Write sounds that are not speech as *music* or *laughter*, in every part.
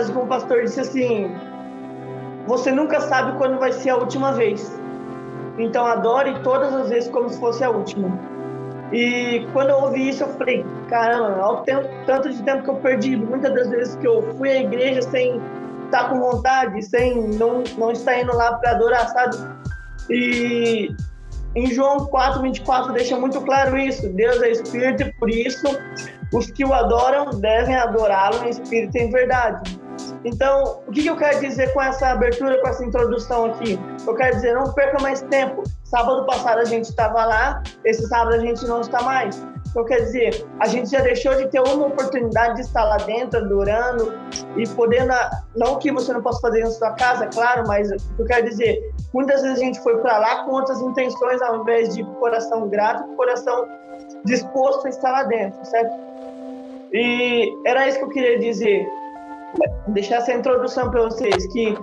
frase um pastor disse assim: Você nunca sabe quando vai ser a última vez. Então adore todas as vezes como se fosse a última. E quando eu ouvi isso, eu falei: Caramba, ao tempo, tanto de tempo que eu perdi, muitas das vezes que eu fui à igreja sem estar com vontade, sem não, não estar indo lá para adorar, sabe? E em João 4, 24 deixa muito claro isso. Deus é espírito e por isso os que o adoram devem adorá-lo em espírito e em verdade. Então, o que eu quero dizer com essa abertura, com essa introdução aqui? Eu quero dizer, não perca mais tempo. Sábado passado a gente estava lá, esse sábado a gente não está mais. Então, quer dizer, a gente já deixou de ter uma oportunidade de estar lá dentro, adorando e podendo. Não que você não possa fazer na sua casa, claro, mas eu quero dizer, muitas vezes a gente foi para lá com outras intenções, ao invés de coração grato, coração disposto a estar lá dentro, certo? E era isso que eu queria dizer. Deixar essa introdução para vocês, que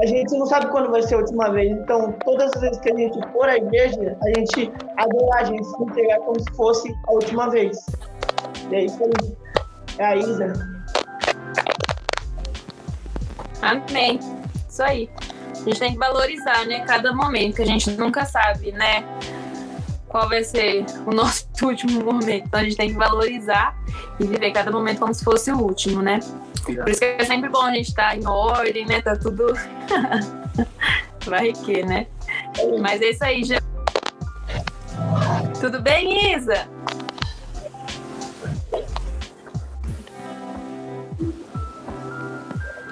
a gente não sabe quando vai ser a última vez. Então, todas as vezes que a gente for à igreja, a gente adorar, a gente se entregar como se fosse a última vez. E é isso aí. É a Isa. Amém. Isso aí. A gente tem que valorizar, né? Cada momento, que a gente nunca sabe, né? Qual vai ser o nosso *laughs* último momento. Então a gente tem que valorizar e viver cada momento como se fosse o último, né? Por isso que é sempre bom a gente estar tá em ordem, né? Tá tudo. *laughs* Vai que, né? Mas é isso aí, já. Tudo bem, Isa?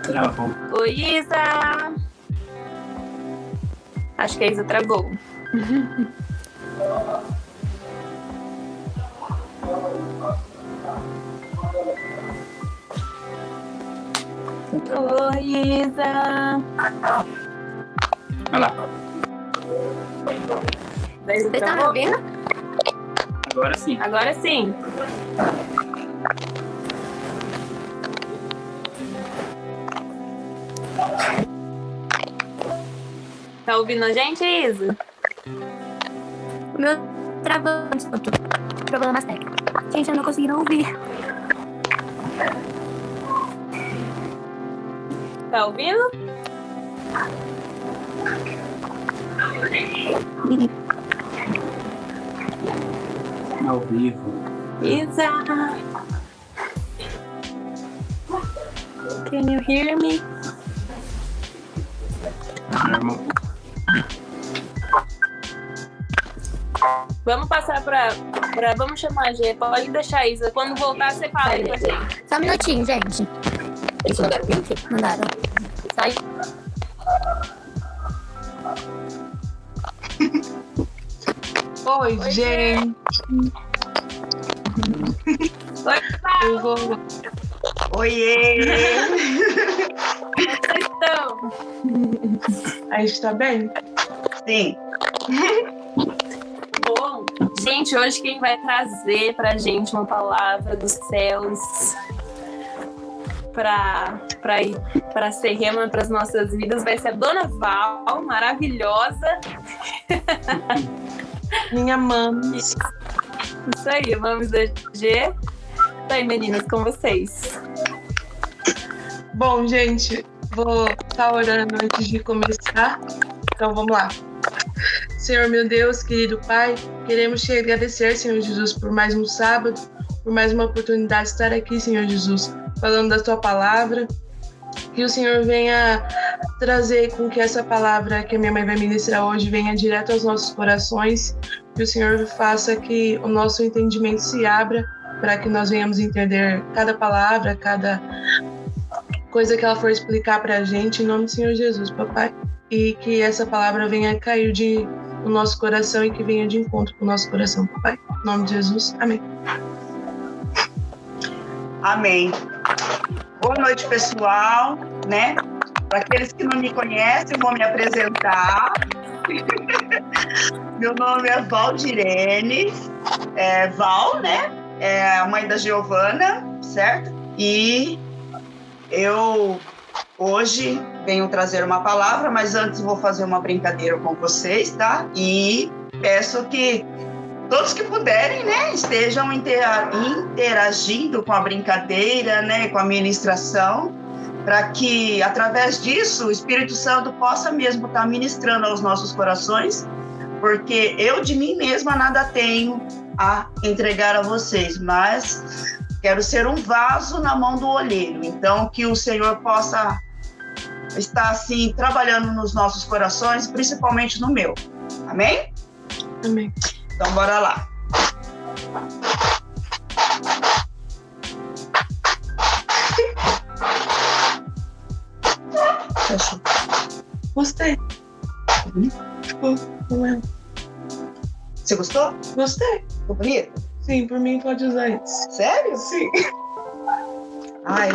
Travou. Oi, Isa! Acho que a Isa travou. *laughs* Oi, Isa! Olha lá. Você tá me ouvindo? Agora sim. Agora sim. Tá ouvindo a gente, Isa? O meu travando, desculpa. Problemas técnicos. Gente, eu não consegui não ouvir. Tá ouvindo? Ao vivo. Isa! Can you hear me? Vamos passar pra, pra. Vamos chamar a G. Pode deixar a Isa. Quando voltar, você fala aí com a gente. Só um minutinho, gente. Eles mandaram link? Mandaram. Sai. Oi, Oi, gente. Oi, Eu vou... Oiê! como vocês estão? A gente tá bem? Sim. Gente, hoje quem vai trazer pra gente uma palavra dos céus pra, pra, ir- pra ser rema para as nossas vidas vai ser a Dona Val, maravilhosa. *laughs* Minha mãe. Isso aí, vamos da G. Tá aí, meninas, com vocês. Bom, gente, vou estar orando antes de começar. Então vamos lá. Senhor meu Deus, querido Pai, queremos te agradecer, Senhor Jesus, por mais um sábado, por mais uma oportunidade de estar aqui, Senhor Jesus, falando da tua palavra. Que o Senhor venha trazer com que essa palavra que a minha mãe vai ministrar hoje venha direto aos nossos corações. Que o Senhor faça que o nosso entendimento se abra para que nós venhamos entender cada palavra, cada coisa que ela for explicar para a gente, em nome do Senhor Jesus, papai. E que essa palavra venha cair de, no nosso coração e que venha de encontro com o nosso coração, papai. Em nome de Jesus, amém. Amém. Boa noite, pessoal, né? Para aqueles que não me conhecem, vou me apresentar. *laughs* Meu nome é Valdirene, é Val, né? É a mãe da Giovana, certo? E eu hoje venho trazer uma palavra, mas antes vou fazer uma brincadeira com vocês, tá? E peço que todos que puderem, né, estejam intera- interagindo com a brincadeira, né, com a ministração, para que através disso o Espírito Santo possa mesmo estar ministrando aos nossos corações, porque eu de mim mesma nada tenho a entregar a vocês, mas quero ser um vaso na mão do olheiro. Então que o Senhor possa estar assim trabalhando nos nossos corações, principalmente no meu. Amém? Amém. Então bora lá. Fechou. Gostei. Ficou, não é? Você gostou? Gostei. Ficou bonito? Sim, por mim pode usar isso. Sério? Sim. Ai,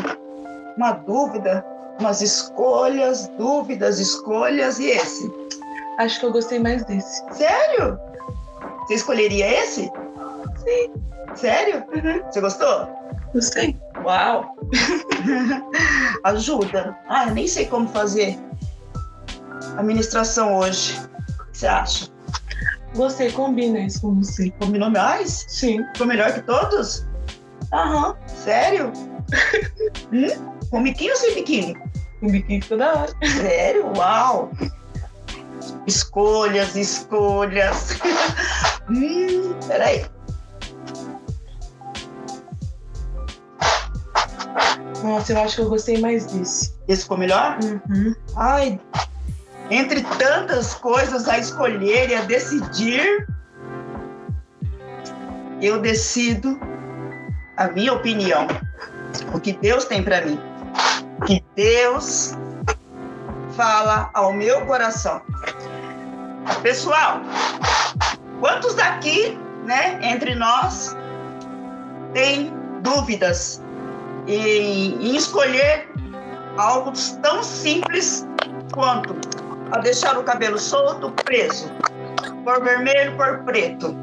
uma dúvida, umas escolhas, dúvidas, escolhas e esse. Acho que eu gostei mais desse. Sério? Você escolheria esse? Sim. Sério? Uhum. Você gostou? Gostei. Uau! *laughs* Ajuda. Ah, nem sei como fazer a ministração hoje. O que você acha? Gostei, combina isso com você. Combinou mais? Sim. Ficou melhor que todos? Aham. Sério? *laughs* hum? Com biquíni ou sem biquíni? O biquíni ficou da hora. Sério? Uau! Escolhas, escolhas. *laughs* hum, peraí. Nossa, eu acho que eu gostei mais desse. Esse ficou melhor? Uhum. Ai, entre tantas coisas a escolher e a decidir, eu decido a minha opinião, o que Deus tem para mim, que Deus fala ao meu coração. Pessoal, quantos daqui, né, entre nós, tem dúvidas em, em escolher algo tão simples quanto a deixar o cabelo solto, preso, por vermelho, por preto,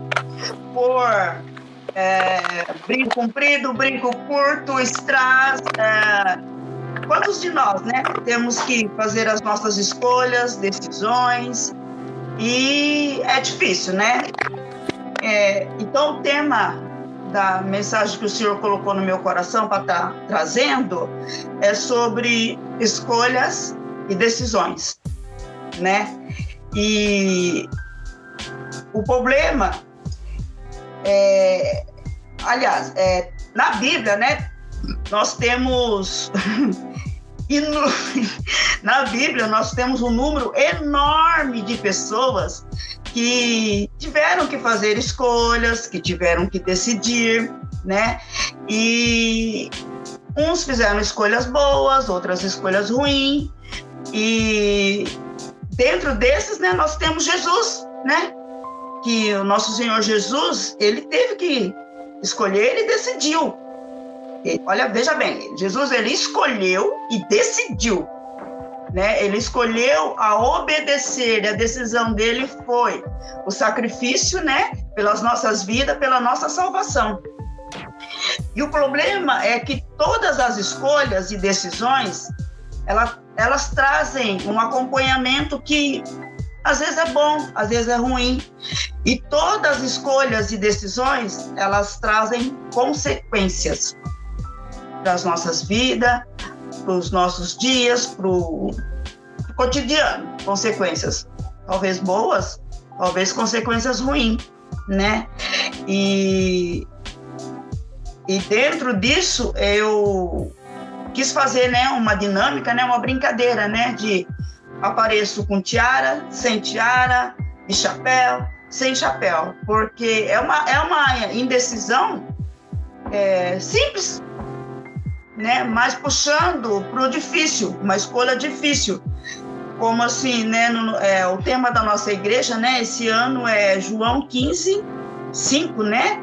por é, brinco comprido, brinco curto, strass. É, quantos de nós, né, temos que fazer as nossas escolhas, decisões e é difícil, né? É, então o tema da mensagem que o Senhor colocou no meu coração para estar tá trazendo é sobre escolhas e decisões, né? E o problema é, aliás, é, na Bíblia, né? Nós temos *laughs* *laughs* na Bíblia nós temos um número enorme de pessoas que tiveram que fazer escolhas, que tiveram que decidir, né? E uns fizeram escolhas boas, outras escolhas ruins. E dentro desses, né, nós temos Jesus, né? Que o nosso Senhor Jesus, ele teve que escolher, ele decidiu. E, olha, veja bem, Jesus ele escolheu e decidiu né? Ele escolheu a obedecer, e a decisão dele foi o sacrifício, né? Pelas nossas vidas, pela nossa salvação. E o problema é que todas as escolhas e decisões, elas, elas trazem um acompanhamento que às vezes é bom, às vezes é ruim. E todas as escolhas e decisões, elas trazem consequências para as nossas vidas, para os nossos dias, para o cotidiano, consequências talvez boas, talvez consequências ruins, né? E, e dentro disso eu quis fazer, né, uma dinâmica, né, uma brincadeira, né, de apareço com tiara, sem tiara, de chapéu, sem chapéu, porque é uma, é uma indecisão é, simples, né? Mas puxando para o difícil, uma escolha difícil. Como assim, né? No, é, o tema da nossa igreja, né? Esse ano é João 15, 5, né?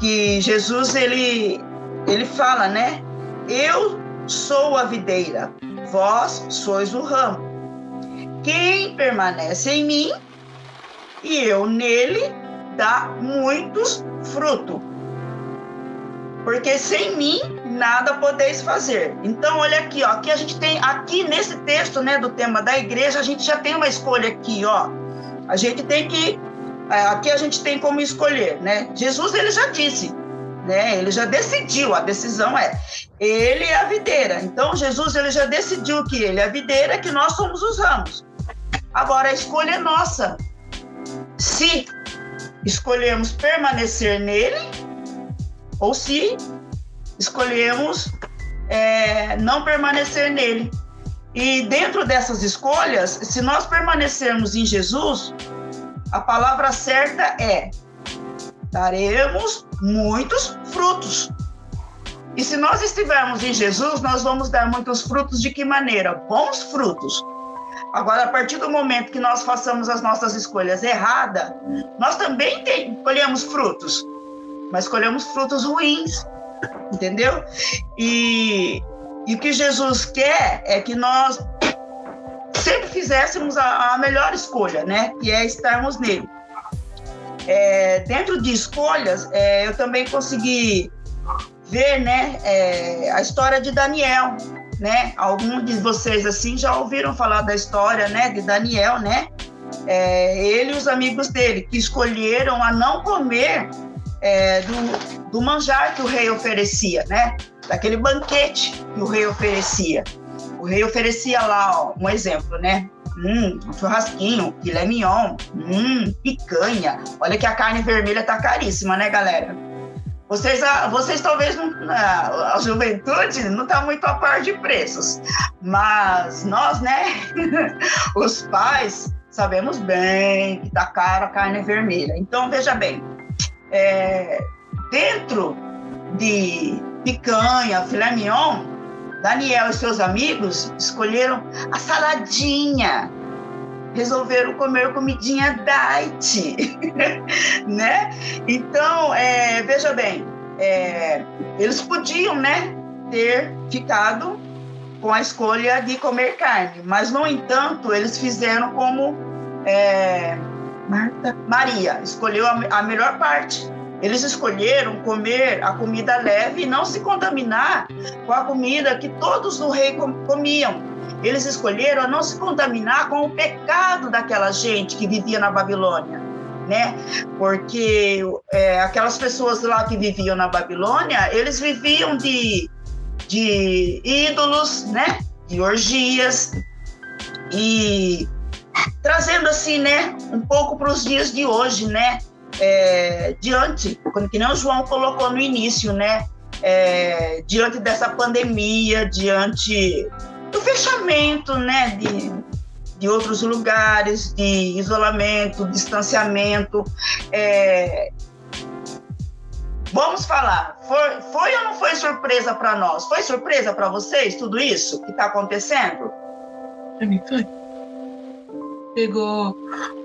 Que Jesus ele ele fala, né? Eu sou a videira, vós sois o ramo. Quem permanece em mim e eu nele dá muitos frutos. Porque sem mim nada podeis fazer. Então, olha aqui, ó, aqui a gente tem, aqui nesse texto, né, do tema da igreja, a gente já tem uma escolha aqui, ó. A gente tem que, é, aqui a gente tem como escolher, né? Jesus, ele já disse, né? Ele já decidiu, a decisão é ele é a videira. Então Jesus ele já decidiu que ele é a videira, que nós somos os ramos. Agora a escolha é nossa. Se escolhemos permanecer nele ou se escolhemos é, não permanecer nele. E dentro dessas escolhas, se nós permanecermos em Jesus, a palavra certa é: daremos muitos frutos. E se nós estivermos em Jesus, nós vamos dar muitos frutos de que maneira? Bons frutos. Agora, a partir do momento que nós façamos as nossas escolhas erradas, nós também tem, colhemos frutos, mas colhemos frutos ruins, entendeu? E, e o que Jesus quer é que nós sempre fizéssemos a, a melhor escolha, né? Que é estarmos nele. É, dentro de escolhas, é, eu também consegui ver, né, é, a história de Daniel, né? Alguns de vocês assim já ouviram falar da história, né, de Daniel, né? É, ele e os amigos dele que escolheram a não comer é, do, do manjar que o rei oferecia, né? Daquele banquete que o rei oferecia. O rei oferecia lá, ó, um exemplo, né? Hum, um churrasquinho, filé mignon, hum, picanha. Olha que a carne vermelha tá caríssima, né, galera? Vocês, ah, vocês talvez não, ah, a juventude não está muito a par de preços, mas nós, né, *laughs* os pais, sabemos bem que está caro a carne vermelha. Então, veja bem, é, dentro de picanha, filé mignon, Daniel e seus amigos escolheram a saladinha, resolveram comer comidinha diet, *laughs* né? Então, é, veja bem, é, eles podiam, né, ter ficado com a escolha de comer carne, mas no entanto eles fizeram como é, Maria escolheu a, a melhor parte. Eles escolheram comer a comida leve e não se contaminar com a comida que todos no rei comiam eles escolheram não se contaminar com o pecado daquela gente que vivia na Babilônia, né? Porque é, aquelas pessoas lá que viviam na Babilônia, eles viviam de, de ídolos, né? De orgias e trazendo assim, né? Um pouco para os dias de hoje, né? É, diante, que nem o João colocou no início, né? É, diante dessa pandemia, diante do fechamento, né, de, de outros lugares, de isolamento, distanciamento. É... Vamos falar, foi, foi ou não foi surpresa para nós? Foi surpresa para vocês tudo isso que está acontecendo? Para mim foi. Pegou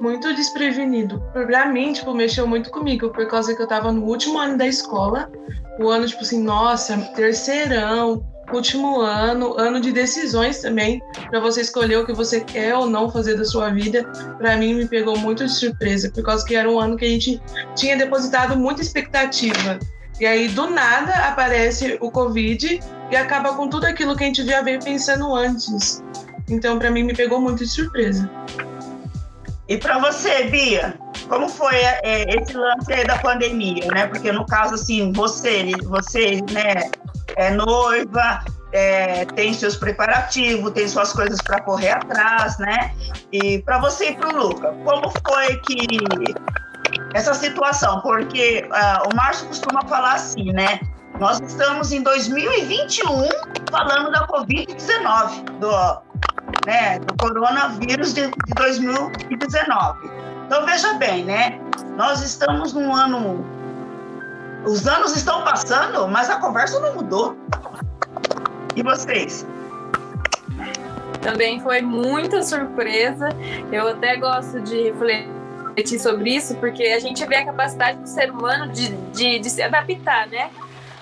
muito desprevenido. Pra mim, tipo, mexeu muito comigo, por causa que eu tava no último ano da escola. O ano, tipo assim, nossa, terceirão, último ano, ano de decisões também, para você escolher o que você quer ou não fazer da sua vida. Para mim, me pegou muito de surpresa, por causa que era um ano que a gente tinha depositado muita expectativa. E aí, do nada, aparece o Covid e acaba com tudo aquilo que a gente já veio pensando antes. Então, para mim, me pegou muito de surpresa. E para você, Bia, como foi é, esse lance da pandemia, né? Porque no caso, assim, você, você, né, é noiva, é, tem seus preparativos, tem suas coisas para correr atrás, né? E para você e para o Luca, como foi que essa situação? Porque uh, o Márcio costuma falar assim, né? Nós estamos em 2021 falando da Covid-19, do, né, do coronavírus de, de 2019. Então veja bem, né? Nós estamos num ano os anos estão passando, mas a conversa não mudou. E vocês? Também foi muita surpresa. Eu até gosto de refletir sobre isso, porque a gente vê a capacidade do ser humano de, de, de se adaptar, né?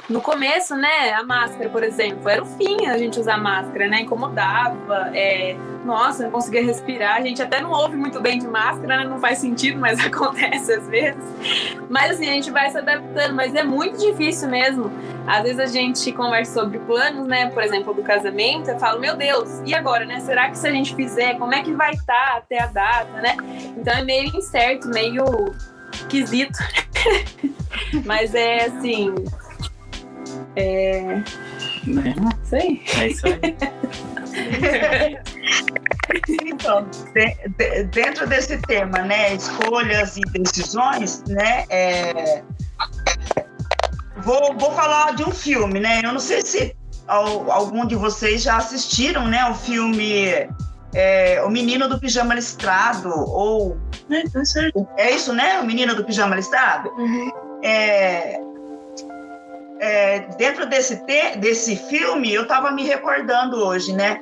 No começo, né, a máscara, por exemplo, era o fim a gente usar máscara, né? Incomodava, é, nossa, não conseguia respirar. A gente até não ouve muito bem de máscara, né? Não faz sentido, mas *laughs* acontece às vezes. Mas assim, a gente vai se adaptando, mas é muito difícil mesmo. Às vezes a gente conversa sobre planos, né? Por exemplo, do casamento, eu falo, meu Deus, e agora, né? Será que se a gente fizer, como é que vai estar tá até a data, né? Então é meio incerto, meio esquisito. *laughs* mas é assim, É. Né? Isso aí. É isso aí. Então, de- de- dentro desse tema, né, escolhas e decisões, né, é, vou, vou falar de um filme, né, eu não sei se al- algum de vocês já assistiram, né, o filme é, O Menino do Pijama Listrado, ou, É, tá certo. é isso, né, O Menino do Pijama Listrado? Uhum. é, é, dentro desse, te- desse filme, eu estava me recordando hoje, né?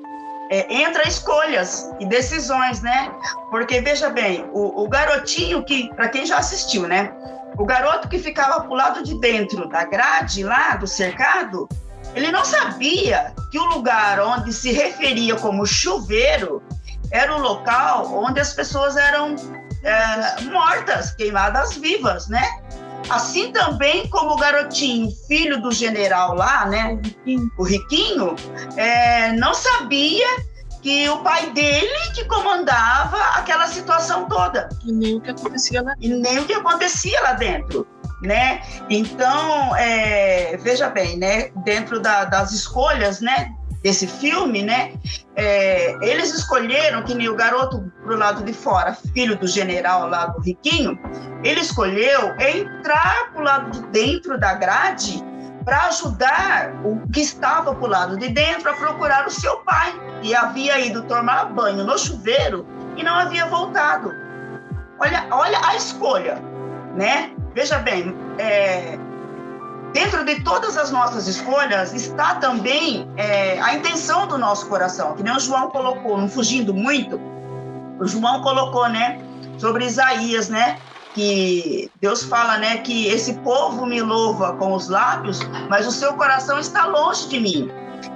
É, entra escolhas e decisões, né? Porque, veja bem, o, o garotinho que, para quem já assistiu, né? O garoto que ficava pro lado de dentro da grade lá, do cercado, ele não sabia que o lugar onde se referia como chuveiro era o local onde as pessoas eram é, mortas, queimadas vivas, né? Assim também como o garotinho, filho do general lá, né? O Riquinho, é, não sabia que o pai dele que comandava aquela situação toda E nem o que acontecia lá. e nem o que acontecia lá dentro, né? Então, é, veja bem, né? Dentro da- das escolhas, né? Desse filme, né? é, eles escolheram que nem o garoto pro lado de fora, filho do general lá do riquinho, ele escolheu entrar pro lado de dentro da grade para ajudar o que estava pro lado de dentro a procurar o seu pai, que havia ido tomar banho no chuveiro e não havia voltado. Olha, olha a escolha, né? Veja bem, é, dentro de todas as nossas escolhas está também é, a intenção do nosso coração, que nem o João colocou, não fugindo muito, o João colocou, né, sobre Isaías, né, que Deus fala, né, que esse povo me louva com os lábios, mas o seu coração está longe de mim.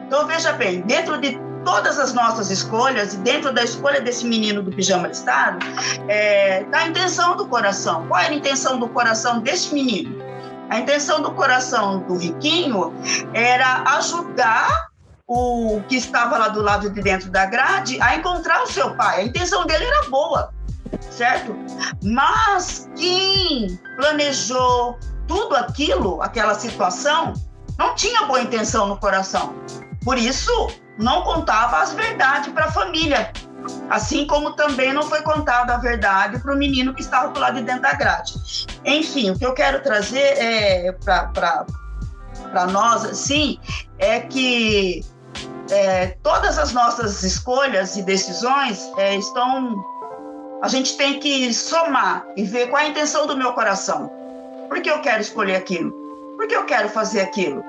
Então veja bem, dentro de todas as nossas escolhas e dentro da escolha desse menino do pijama listado, é, tá a intenção do coração. Qual era a intenção do coração desse menino? A intenção do coração do riquinho era ajudar o que estava lá do lado de dentro da grade a encontrar o seu pai. A intenção dele era boa, certo? Mas quem planejou tudo aquilo, aquela situação, não tinha boa intenção no coração. Por isso, não contava as verdades para a família. Assim como também não foi contada a verdade para o menino que estava do lado de dentro da grade. Enfim, o que eu quero trazer é, para nós, assim, é que é, todas as nossas escolhas e decisões é, estão. A gente tem que somar e ver qual é a intenção do meu coração. Por que eu quero escolher aquilo? Por que eu quero fazer aquilo?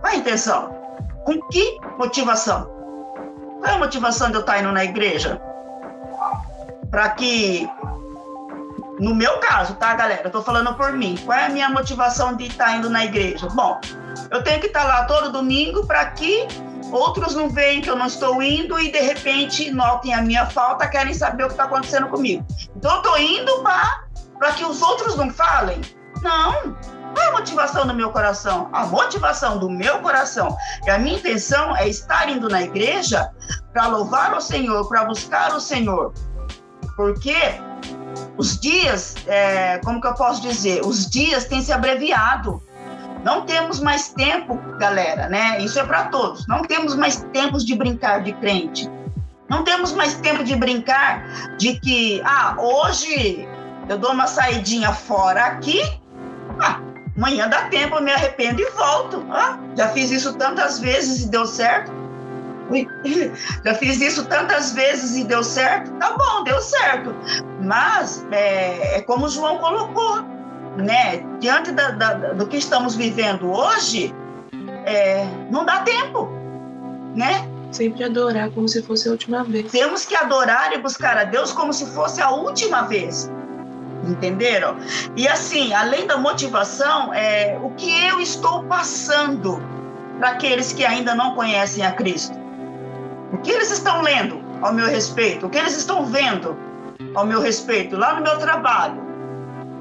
Qual é a intenção? Com que motivação? Qual é a motivação de eu estar indo na igreja? Para que, no meu caso, tá, galera? Eu tô falando por mim. Qual é a minha motivação de estar indo na igreja? Bom, eu tenho que estar lá todo domingo para que outros não vejam que eu não estou indo e de repente notem a minha falta, querem saber o que está acontecendo comigo. Então eu tô indo para que os outros não falem? Não. Qual é a motivação do meu coração? A motivação do meu coração e a minha intenção é estar indo na igreja para louvar o Senhor, para buscar o Senhor. Porque os dias, é, como que eu posso dizer? Os dias têm se abreviado. Não temos mais tempo, galera, né? Isso é para todos. Não temos mais tempos de brincar de crente. Não temos mais tempo de brincar de que, ah, hoje eu dou uma saidinha fora aqui, amanhã dá tempo, eu me arrependo e volto. Ah, já fiz isso tantas vezes e deu certo. Ui, *laughs* já fiz isso tantas vezes e deu certo. Tá bom, deu certo. Mas é, é como o João colocou, né? Diante da, da, do que estamos vivendo hoje, é, não dá tempo, né? Sempre adorar como se fosse a última vez. Temos que adorar e buscar a Deus como se fosse a última vez. Entenderam? E assim, além da motivação, é o que eu estou passando para aqueles que ainda não conhecem a Cristo. O que eles estão lendo ao meu respeito? O que eles estão vendo ao meu respeito lá no meu trabalho?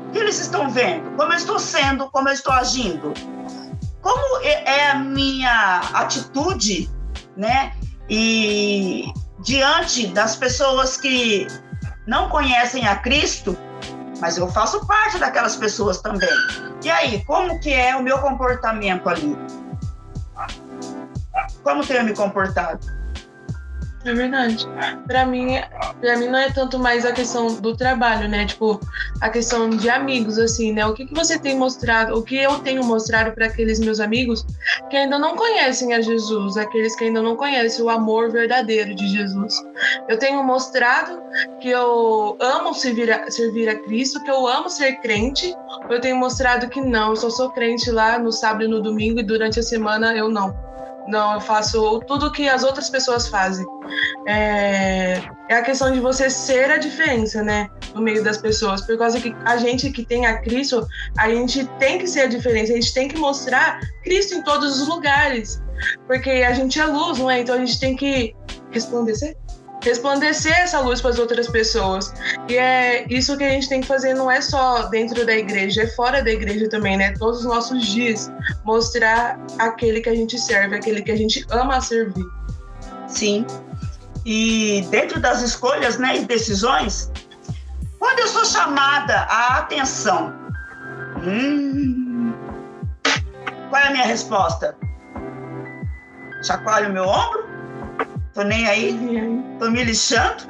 O que eles estão vendo? Como eu estou sendo? Como eu estou agindo? Como é a minha atitude, né? E diante das pessoas que não conhecem a Cristo, mas eu faço parte daquelas pessoas também. E aí, como que é o meu comportamento ali? Como tenho me comportado? É verdade. Pra mim, pra mim não é tanto mais a questão do trabalho, né? Tipo, a questão de amigos, assim, né? O que, que você tem mostrado, o que eu tenho mostrado para aqueles meus amigos que ainda não conhecem a Jesus, aqueles que ainda não conhecem o amor verdadeiro de Jesus. Eu tenho mostrado que eu amo servir a, servir a Cristo, que eu amo ser crente. Eu tenho mostrado que não, eu só sou crente lá no sábado e no domingo e durante a semana eu não. Não, eu faço tudo que as outras pessoas fazem. É, é a questão de você ser a diferença, né? No meio das pessoas. Por causa que a gente que tem a Cristo, a gente tem que ser a diferença, a gente tem que mostrar Cristo em todos os lugares. Porque a gente é luz, não é? Então a gente tem que resplandecer resplandecer essa luz para as outras pessoas. E é isso que a gente tem que fazer, não é só dentro da igreja, é fora da igreja também, né? Todos os nossos dias, mostrar aquele que a gente serve, aquele que a gente ama servir. Sim. E dentro das escolhas né, e decisões, quando eu sou chamada a atenção, hum, qual é a minha resposta? Chacoalho meu ombro? Tô nem aí? Tô me lixando?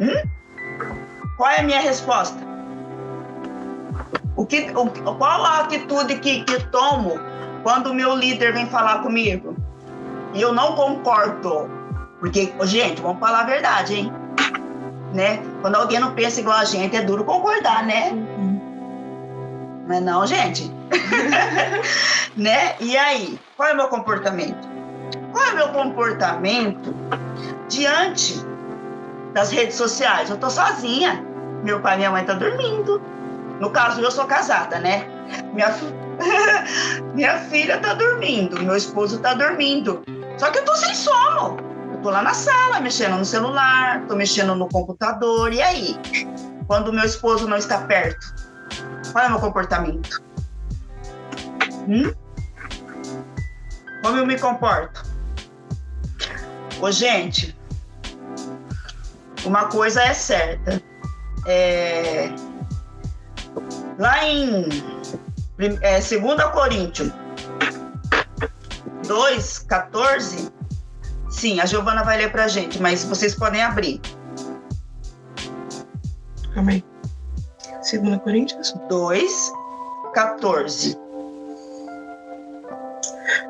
Hum? Qual é a minha resposta? O que, o, qual a atitude que, que tomo quando o meu líder vem falar comigo? E eu não concordo. Porque, gente, vamos falar a verdade, hein? Né? Quando alguém não pensa igual a gente, é duro concordar, né? Não é não, gente? *laughs* né? E aí, qual é o meu comportamento? Qual é o meu comportamento diante das redes sociais? Eu tô sozinha. Meu pai e minha mãe estão tá dormindo. No caso, eu sou casada, né? Minha, *laughs* minha filha tá dormindo, meu esposo tá dormindo. Só que eu tô sem sono. Eu tô lá na sala, mexendo no celular, tô mexendo no computador. E aí? Quando meu esposo não está perto, qual é o meu comportamento? Hum? Como eu me comporto? Ô, gente, uma coisa é certa. É... Lá em é, 2 Coríntios 2, 14, sim, a Giovana vai ler pra gente, mas vocês podem abrir. Calma aí. 2 Coríntios 2, 14.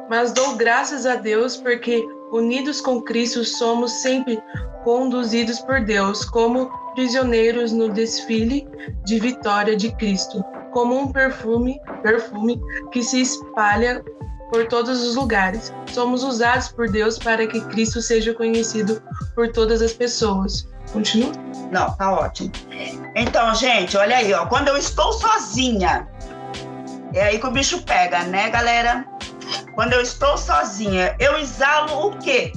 Mas dou graças a Deus porque unidos com Cristo, somos sempre conduzidos por Deus como prisioneiros no desfile de vitória de Cristo, como um perfume, perfume que se espalha por todos os lugares. Somos usados por Deus para que Cristo seja conhecido por todas as pessoas. Continua? Não, tá ótimo. Então, gente, olha aí, ó, quando eu estou sozinha, é aí que o bicho pega, né, galera? Quando eu estou sozinha, eu exalo o quê?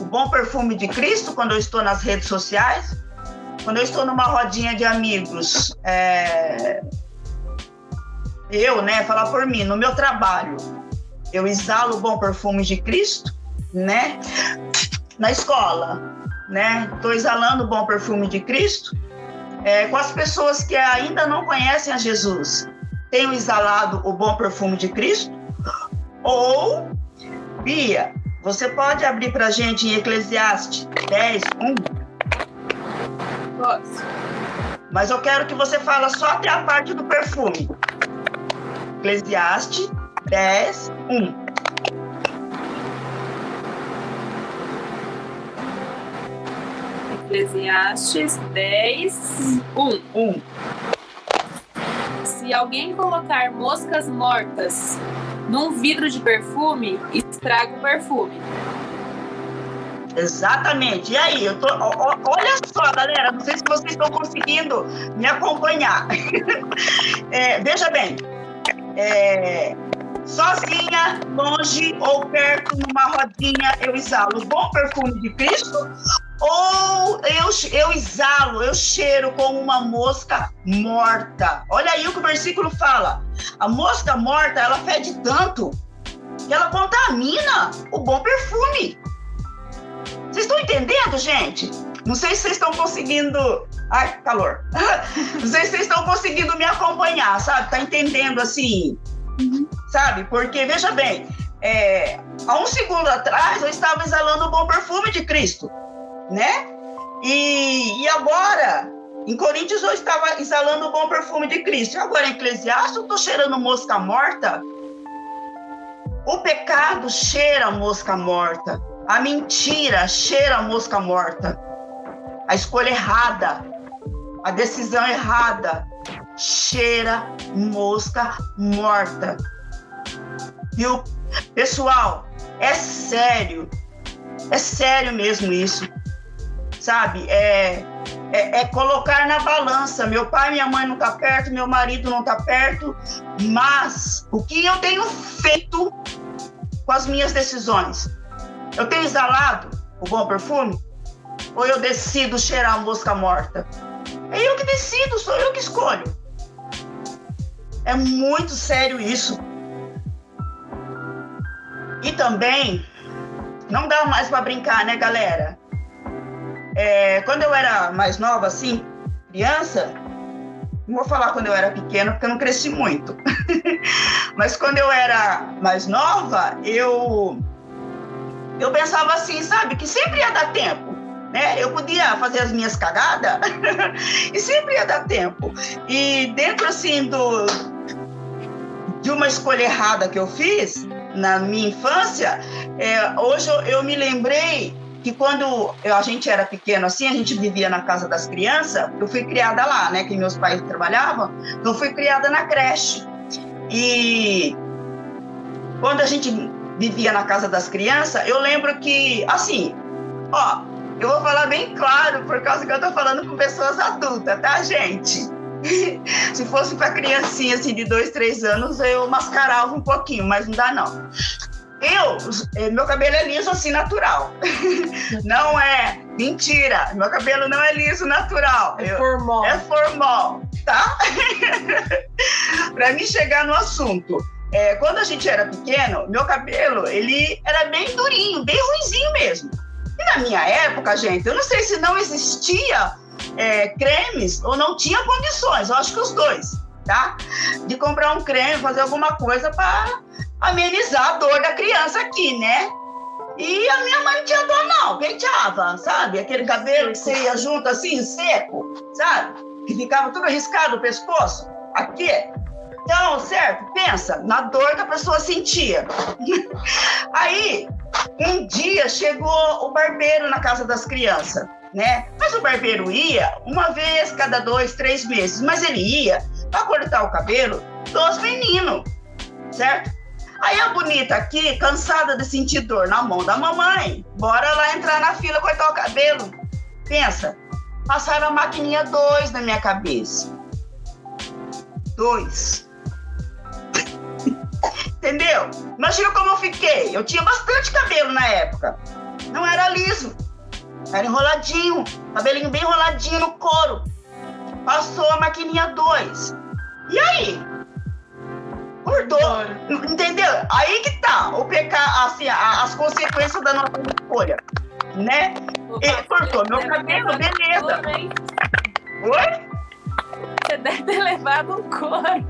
O bom perfume de Cristo quando eu estou nas redes sociais? Quando eu estou numa rodinha de amigos, é... eu, né, falar por mim, no meu trabalho, eu exalo o bom perfume de Cristo, né? Na escola, né? Estou exalando o bom perfume de Cristo. É, com as pessoas que ainda não conhecem a Jesus, tenho exalado o bom perfume de Cristo? Ou, Bia, você pode abrir para a gente em Eclesiastes 10, 1? Posso. Mas eu quero que você fale só até a parte do perfume. Eclesiastes 10, 1. Eclesiastes 10, 1. 1. Se alguém colocar moscas mortas num vidro de perfume, estraga o perfume. Exatamente. E aí, tô, ó, olha só, galera, não sei se vocês estão conseguindo me acompanhar. *laughs* é, veja bem, é, sozinha, longe ou perto, numa rodinha, eu exalo o bom perfume de Cristo ou eu, eu exalo, eu cheiro como uma mosca morta. Olha aí o que o versículo fala. A mosca morta, ela fede tanto que ela contamina o bom perfume. Vocês estão entendendo, gente? Não sei se vocês estão conseguindo. Ai, calor. *laughs* Não sei se vocês estão conseguindo me acompanhar, sabe? Tá entendendo assim? Uhum. Sabe? Porque, veja bem, é, há um segundo atrás eu estava exalando o bom perfume de Cristo, né? E, e agora, em Coríntios eu estava exalando o bom perfume de Cristo. E agora em Eclesiastes eu estou cheirando mosca morta. O pecado cheira mosca morta. A mentira cheira mosca morta. A escolha errada, a decisão errada cheira mosca morta. Viu? Pessoal, é sério. É sério mesmo isso. Sabe? É, é, é, colocar na balança. Meu pai, minha mãe não tá perto, meu marido não tá perto, mas o que eu tenho feito com as minhas decisões? Eu tenho exalado o bom perfume? Ou eu decido cheirar a mosca morta? É eu que decido, sou eu que escolho. É muito sério isso. E também, não dá mais para brincar, né, galera? É, quando eu era mais nova, assim, criança, não vou falar quando eu era pequena, porque eu não cresci muito. *laughs* Mas quando eu era mais nova, eu eu pensava assim, sabe, que sempre ia dar tempo. Né? Eu podia fazer as minhas cagadas *laughs* e sempre ia dar tempo. E dentro assim do de uma escolha errada que eu fiz na minha infância, é, hoje eu, eu me lembrei que quando a gente era pequeno assim, a gente vivia na casa das crianças, eu fui criada lá, né, que meus pais trabalhavam, então fui criada na creche. E quando a gente vivia na casa das crianças, eu lembro que, assim, ó, eu vou falar bem claro, por causa que eu tô falando com pessoas adultas, tá, gente? *laughs* Se fosse para criancinha assim, de dois, três anos, eu mascarava um pouquinho, mas não dá não. Eu, eh, meu cabelo é liso assim, natural. *laughs* Não é mentira. Meu cabelo não é liso, natural. É formal. É formal, tá? *laughs* Para mim chegar no assunto. É, quando a gente era pequeno, meu cabelo, ele era bem durinho, bem ruizinho mesmo. E na minha época, gente, eu não sei se não existia é, cremes ou não tinha condições, eu acho que os dois, tá? De comprar um creme, fazer alguma coisa para amenizar a dor da criança aqui, né? E a minha mãe não tinha dor, não, penteava, sabe? Aquele cabelo que você ia junto assim, seco, sabe? Que ficava tudo arriscado o pescoço, aqui. Então, certo? Pensa na dor que a pessoa sentia. *laughs* Aí, um dia chegou o barbeiro na casa das crianças, né? Mas o barbeiro ia uma vez cada dois, três meses, mas ele ia para cortar o cabelo dos meninos, certo? Aí a bonita aqui, cansada de sentir dor na mão da mamãe, bora lá entrar na fila cortar o cabelo. Pensa, passaram a maquininha dois na minha cabeça. Dois. *laughs* Entendeu? Imagina como eu fiquei. Eu tinha bastante cabelo na época. Não era liso. Era enroladinho. Cabelinho bem enroladinho no couro. Passou a maquininha 2. E aí? Cortou. Entendeu? Aí que tá o pecado, assim, a, as consequências da nossa escolha. Né? Ele cortou meu cabelo, beleza. Oi? Você deve ter levado um couro.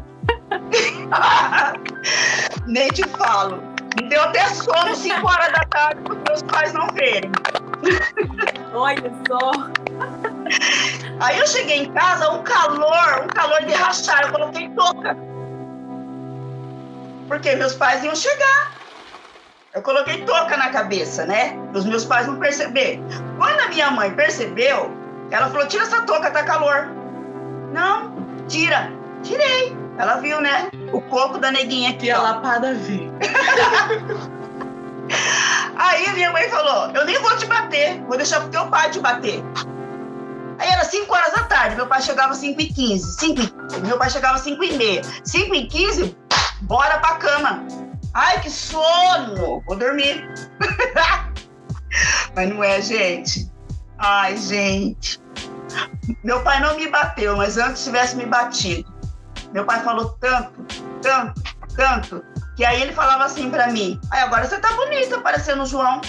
*laughs* Nem te falo. Me deu até sono 5 horas da tarde para meus pais não verem. Olha só. Aí eu cheguei em casa, um calor, um calor de rachar. Eu coloquei touca. Porque meus pais iam chegar. Eu coloquei touca na cabeça, né? Para os meus pais não perceberem. Quando a minha mãe percebeu, ela falou: tira essa touca, tá calor. Não, tira. Tirei. Ela viu, né? O coco da neguinha aqui. E a ó. lapada veio. *laughs* Aí minha mãe falou: Eu nem vou te bater, vou deixar pro teu pai te bater. Aí era 5 horas da tarde, meu pai chegava às 5 e 15. 5 e... Meu pai chegava às 5 e meia. 5 e 15, bora pra cama. Ai, que sono! Vou dormir. *laughs* mas não é, gente. Ai, gente. Meu pai não me bateu, mas antes tivesse me batido. Meu pai falou tanto, tanto, tanto, que aí ele falava assim pra mim: Aí agora você tá bonita, parecendo o João.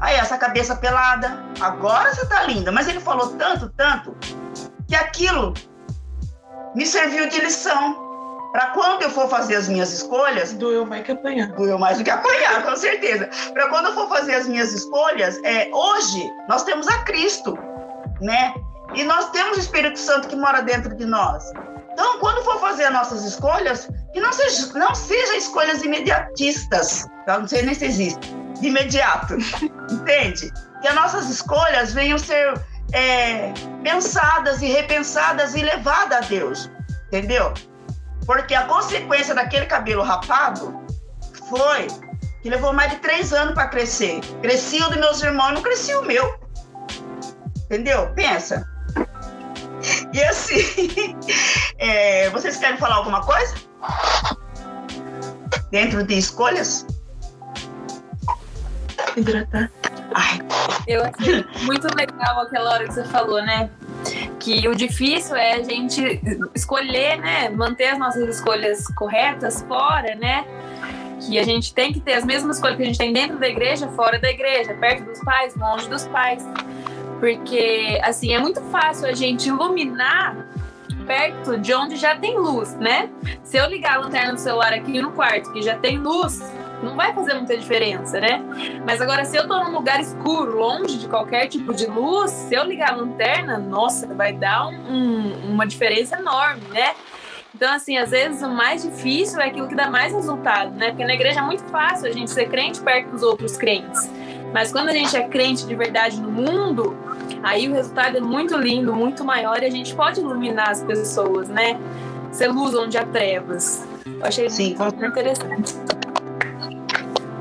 Aí essa cabeça pelada, agora você tá linda. Mas ele falou tanto, tanto, que aquilo me serviu de lição. Para quando eu for fazer as minhas escolhas, Doeu mais que apanhar. doeu mais do que apanhar, com certeza. Para quando eu for fazer as minhas escolhas, é, hoje nós temos a Cristo, né? E nós temos o Espírito Santo que mora dentro de nós. Então, quando for fazer as nossas escolhas, que não seja, não seja escolhas imediatistas, tá? não sei nem se existe, de imediato, *laughs* entende? Que as nossas escolhas venham ser é, pensadas e repensadas e levadas a Deus, entendeu? Porque a consequência daquele cabelo rapado foi que levou mais de três anos para crescer. Cresci o dos meus irmãos, não cresci o meu. Entendeu? Pensa. E assim, *laughs* é, vocês querem falar alguma coisa? Dentro de escolhas? Hidratar. Ai, Eu achei muito legal aquela hora que você falou, né? Que o difícil é a gente escolher, né? Manter as nossas escolhas corretas fora, né? Que a gente tem que ter as mesmas escolhas que a gente tem dentro da igreja, fora da igreja, perto dos pais, longe dos pais. Porque, assim, é muito fácil a gente iluminar perto de onde já tem luz, né? Se eu ligar a lanterna do celular aqui no quarto, que já tem luz, não vai fazer muita diferença, né? Mas agora, se eu tô num lugar escuro, longe de qualquer tipo de luz, se eu ligar a lanterna, nossa, vai dar um- um- uma diferença enorme, né? Então, assim, às vezes o mais difícil é aquilo que dá mais resultado, né? Porque na igreja é muito fácil a gente ser crente perto dos outros crentes. Mas quando a gente é crente de verdade no mundo, aí o resultado é muito lindo, muito maior e a gente pode iluminar as pessoas, né? Ser luz onde há trevas. Eu achei Sim, com muito interessante.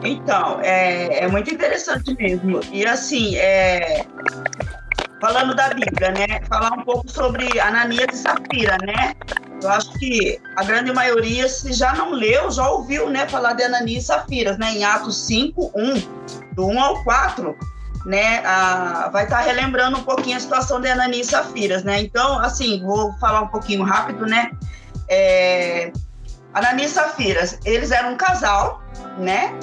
Então, é, é muito interessante mesmo. E assim, é, falando da Bíblia, né? Falar um pouco sobre Ananias e Safira, né? Eu acho que a grande maioria, se já não leu, já ouviu, né? Falar de Ananias e Safiras, né? Em Atos 5, 1, do 1 ao 4, né? A, vai estar relembrando um pouquinho a situação de Ananias e Safiras, né? Então, assim, vou falar um pouquinho rápido, né? É, Ananias e Safiras, eles eram um casal, né?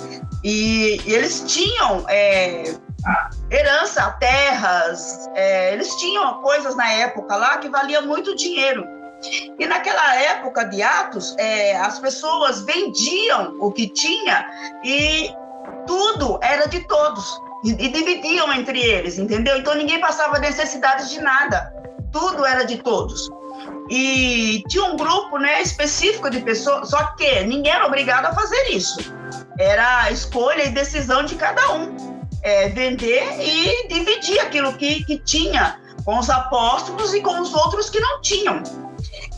E, e eles tinham é, herança, terras, é, eles tinham coisas na época lá que valia muito dinheiro. E naquela época de Atos, é, as pessoas vendiam o que tinha e tudo era de todos. E, e dividiam entre eles, entendeu? Então ninguém passava necessidade de nada. Tudo era de todos. E tinha um grupo né, específico de pessoas, só que ninguém era obrigado a fazer isso. Era a escolha e decisão de cada um. É, vender e dividir aquilo que, que tinha com os apóstolos e com os outros que não tinham.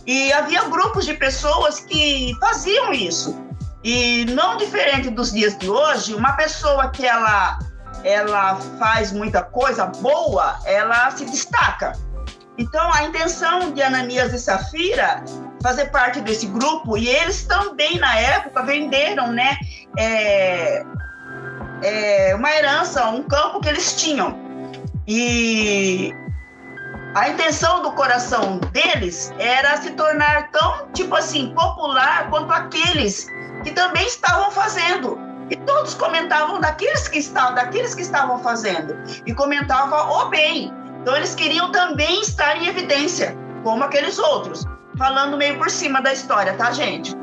E havia grupos de pessoas que faziam isso. E não diferente dos dias de hoje, uma pessoa que ela, ela faz muita coisa boa, ela se destaca. Então, a intenção de Ananias e Safira fazer parte desse grupo, e eles também, na época, venderam né, é, é, uma herança, um campo que eles tinham. E a intenção do coração deles era se tornar tão, tipo assim, popular quanto aqueles que também estavam fazendo. E todos comentavam daqueles que estavam, daqueles que estavam fazendo. E comentavam o bem. Então eles queriam também estar em evidência, como aqueles outros. Falando meio por cima da história, tá, gente?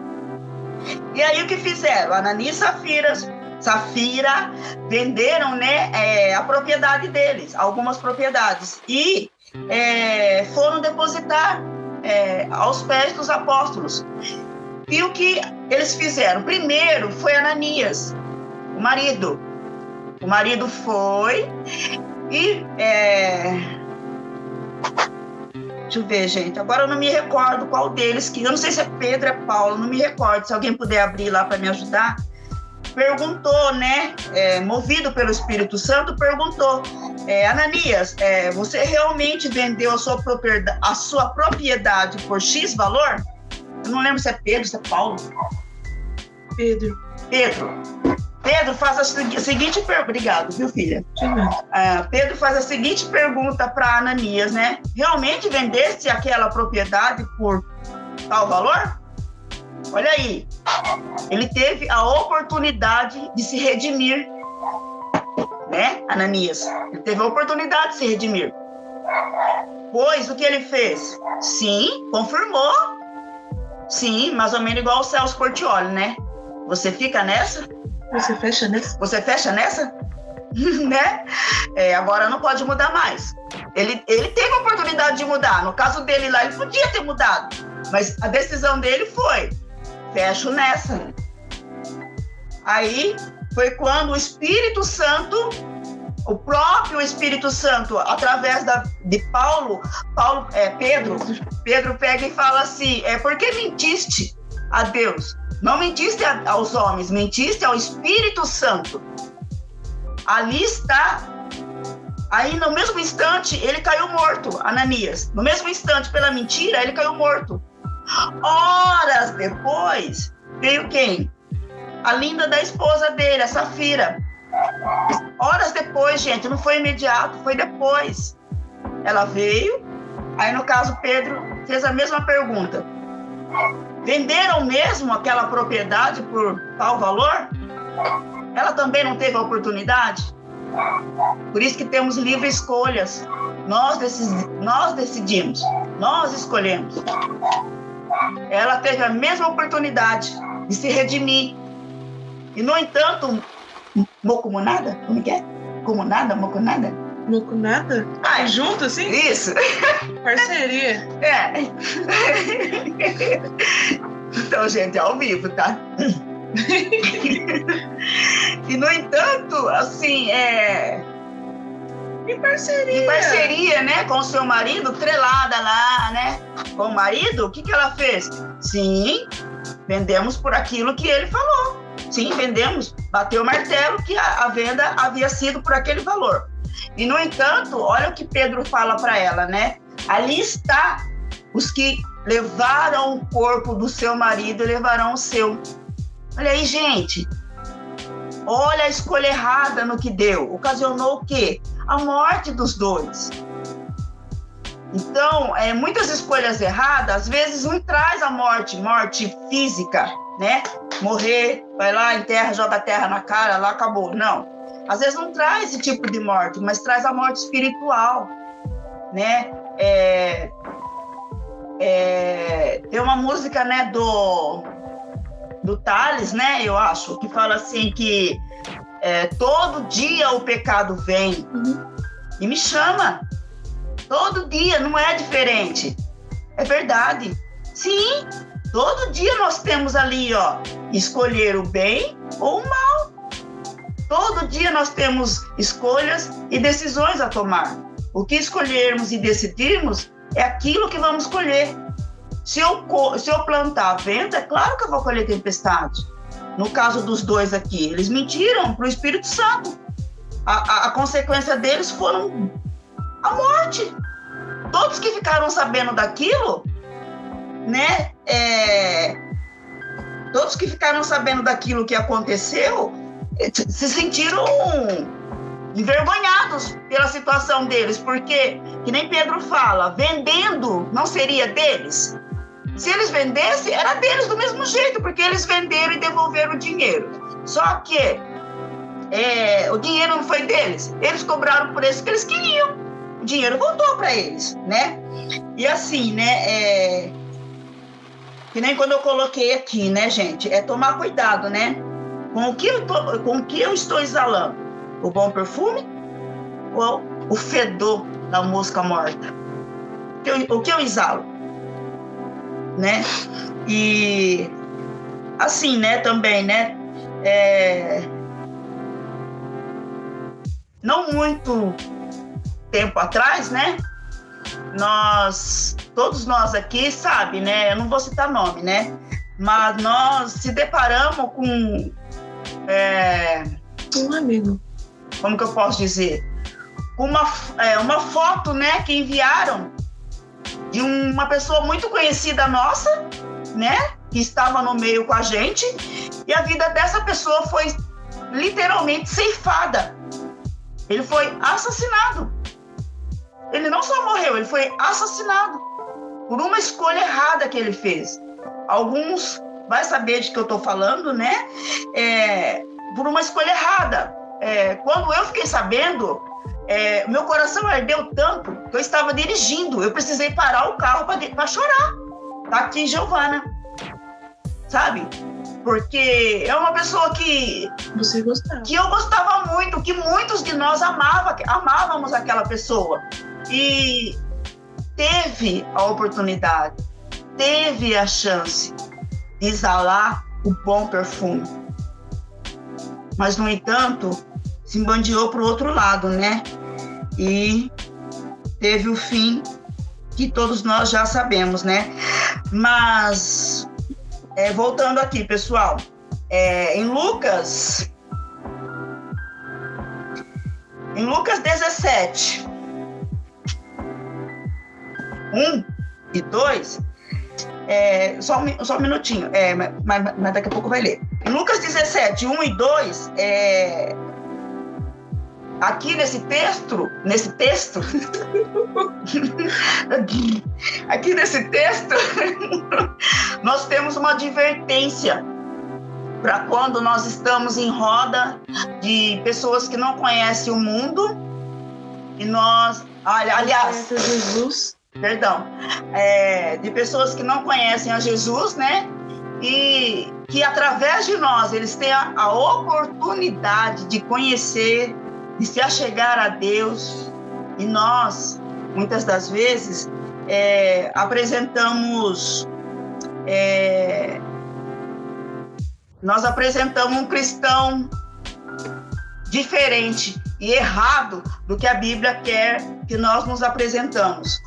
E aí o que fizeram? Ananias e Safiras, Safira venderam né, é, a propriedade deles, algumas propriedades. E é, foram depositar é, aos pés dos apóstolos. E o que eles fizeram? Primeiro foi Ananias, o marido. O marido foi e. É... Deixa eu ver, gente. Agora eu não me recordo qual deles, que eu não sei se é Pedro, é Paulo, não me recordo. Se alguém puder abrir lá para me ajudar. Perguntou, né? É, movido pelo Espírito Santo, perguntou: é, Ananias, é, você realmente vendeu a sua, propriedade, a sua propriedade por X valor? Eu não lembro se é Pedro, se é Paulo. Pedro. Pedro. Pedro faz a segui- seguinte pergunta. Obrigado, viu, filha? Ah, Pedro faz a seguinte pergunta para Ananias, né? Realmente vendeste aquela propriedade por tal valor? Olha aí. Ele teve a oportunidade de se redimir, né, Ananias? Ele teve a oportunidade de se redimir. Pois o que ele fez? Sim, confirmou Sim, mais ou menos igual o Celso Portioli, né? Você fica nessa? Você fecha nessa? Você fecha nessa? *laughs* né? É, agora não pode mudar mais. Ele, ele teve a oportunidade de mudar. No caso dele lá, ele podia ter mudado. Mas a decisão dele foi: fecho nessa. Aí foi quando o Espírito Santo, o próprio Espírito Santo, através da, de Paulo, Paulo é, Pedro, Pedro pega e fala assim: é porque mentiste a Deus? Não mentiste aos homens, mentiste ao Espírito Santo. Ali está. Aí, no mesmo instante, ele caiu morto, Ananias. No mesmo instante, pela mentira, ele caiu morto. Horas depois, veio quem? A linda da esposa dele, a Safira. Horas depois, gente, não foi imediato, foi depois. Ela veio, aí no caso Pedro fez a mesma pergunta. Venderam mesmo aquela propriedade por tal valor? Ela também não teve a oportunidade? Por isso que temos livre escolhas. Nós, nós decidimos, nós escolhemos. Ela teve a mesma oportunidade de se redimir. E, no entanto, mocumunada? Como que é? Comunada, mocumunada? Mocumunada? Ah, é junto, assim? Isso. Parceria. É. então, gente, é ao vivo, tá? e, no entanto, assim, é. Em parceria. Em parceria, né? Com o seu marido, trelada lá, né? Com o marido, o que, que ela fez? Sim, vendemos por aquilo que ele falou. Sim, vendemos. Bateu o martelo que a, a venda havia sido por aquele valor. E, no entanto, olha o que Pedro fala para ela, né? Ali está os que levaram o corpo do seu marido e levarão o seu. Olha aí, gente. Olha a escolha errada no que deu. Ocasionou o quê? A morte dos dois. Então, é, muitas escolhas erradas, às vezes não traz a morte, morte física, né? Morrer, vai lá, enterra, joga a terra na cara, lá acabou. Não. Às vezes não traz esse tipo de morte, mas traz a morte espiritual, né? É, é, tem uma música, né, do do Tales, né? Eu acho, que fala assim que é, todo dia o pecado vem uhum. e me chama. Todo dia, não é diferente. É verdade. Sim, todo dia nós temos ali, ó, escolher o bem ou o mal. Todo dia nós temos escolhas e decisões a tomar. O que escolhermos e decidirmos é aquilo que vamos colher. Se eu, se eu plantar vento, é claro que eu vou colher tempestade. No caso dos dois aqui, eles mentiram para o Espírito Santo. A, a, a, consequência deles foram a morte. Todos que ficaram sabendo daquilo, né? É, todos que ficaram sabendo daquilo que aconteceu se sentiram envergonhados pela situação deles, porque, que nem Pedro fala, vendendo não seria deles. Se eles vendessem, era deles do mesmo jeito, porque eles venderam e devolveram o dinheiro. Só que é, o dinheiro não foi deles. Eles cobraram por isso que eles queriam. O dinheiro voltou para eles, né? E assim, né? É, que nem quando eu coloquei aqui, né, gente? É tomar cuidado, né? Com o que eu, tô, com o que eu estou exalando? O bom perfume ou o fedor da mosca morta? O que eu, o que eu exalo? né? E assim, né, também, né? É... Não muito tempo atrás, né? Nós, todos nós aqui, sabe, né? Eu não vou citar nome, né? Mas nós se deparamos com é... um amigo. Como que eu posso dizer? Uma, é, uma foto, né, que enviaram de uma pessoa muito conhecida nossa, né? Que estava no meio com a gente, e a vida dessa pessoa foi literalmente ceifada. Ele foi assassinado. Ele não só morreu, ele foi assassinado por uma escolha errada que ele fez. Alguns vai saber de que eu estou falando, né? É, por uma escolha errada. É, quando eu fiquei sabendo, é, meu coração ardeu tanto que eu estava dirigindo. Eu precisei parar o carro para chorar. Tá aqui, Giovana. sabe? Porque é uma pessoa que, Você gostava. que eu gostava muito, que muitos de nós amava, amávamos aquela pessoa. E teve a oportunidade, teve a chance exalar o bom perfume. Mas, no entanto, se embandeou para o outro lado, né? E teve o fim que todos nós já sabemos, né? Mas, é, voltando aqui, pessoal, é, em Lucas. Em Lucas 17, 1 e 2, é, só, um, só um minutinho, é, mas, mas- daqui a pouco vai ler. Lucas 17, 1 e 2, é, aqui nesse texto, nesse texto, *laughs* aqui nesse texto, *laughs* nós temos uma advertência para quando nós estamos em roda de pessoas que não conhecem o mundo e nós, ali- aliás, Jesus. Perdão, é, de pessoas que não conhecem a Jesus, né? E que através de nós eles têm a, a oportunidade de conhecer, de se achegar a Deus. E nós, muitas das vezes, é, apresentamos. é, nós apresentamos um cristão diferente e errado do que a Bíblia quer que nós nos apresentamos.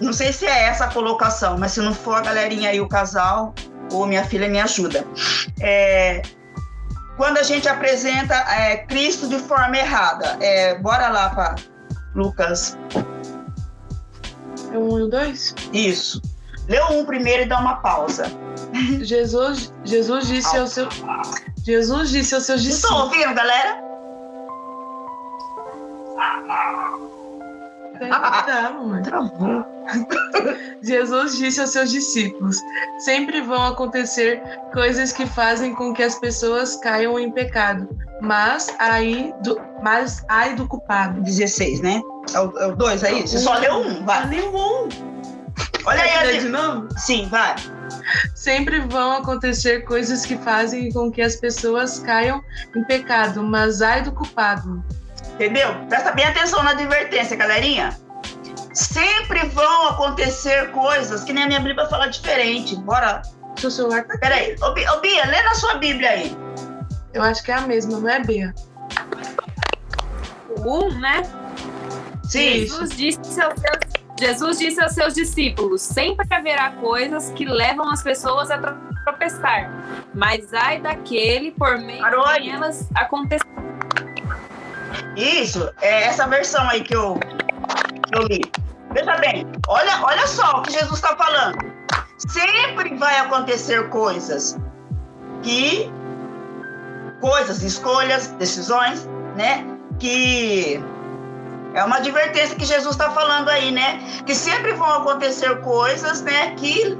Não sei se é essa a colocação, mas se não for, a galerinha aí, o casal ou minha filha me ajuda. É, quando a gente apresenta é, Cristo de forma errada, é, bora lá para Lucas. É um e o dois? Isso. Lê um primeiro e dá uma pausa. Jesus, Jesus disse ao seu. Jesus disse aos seus Vocês estão discípulos. ouvindo, galera? Travou. Jesus disse aos seus discípulos: Sempre vão acontecer coisas que fazem com que as pessoas caiam em pecado, mas ai do, mas ai do culpado. 16, né? É o, é o dois, é isso? Você só leu um, vai. Um. Olha aí, Quer ler a de novo? Sim, vai. Sempre vão acontecer coisas que fazem com que as pessoas caiam em pecado, mas ai do culpado. Entendeu? Presta bem atenção na advertência, galerinha. Sempre vão acontecer coisas que nem a minha Bíblia fala diferente. Bora. Seu celular tá. Peraí. Ô, ô, Bia, lê na sua Bíblia aí. Eu acho que é a mesma, não é, Bia? O um, né? Sim. Jesus disse, aos seus, Jesus disse aos seus discípulos: sempre haverá coisas que levam as pessoas a tro- tropeçar, mas ai daquele por meio de elas acontecerão. Isso, é essa versão aí que eu, que eu li. Veja bem, olha, olha só o que Jesus está falando. Sempre vai acontecer coisas que. coisas, escolhas, decisões, né? Que. É uma advertência que Jesus está falando aí, né? Que sempre vão acontecer coisas, né? Que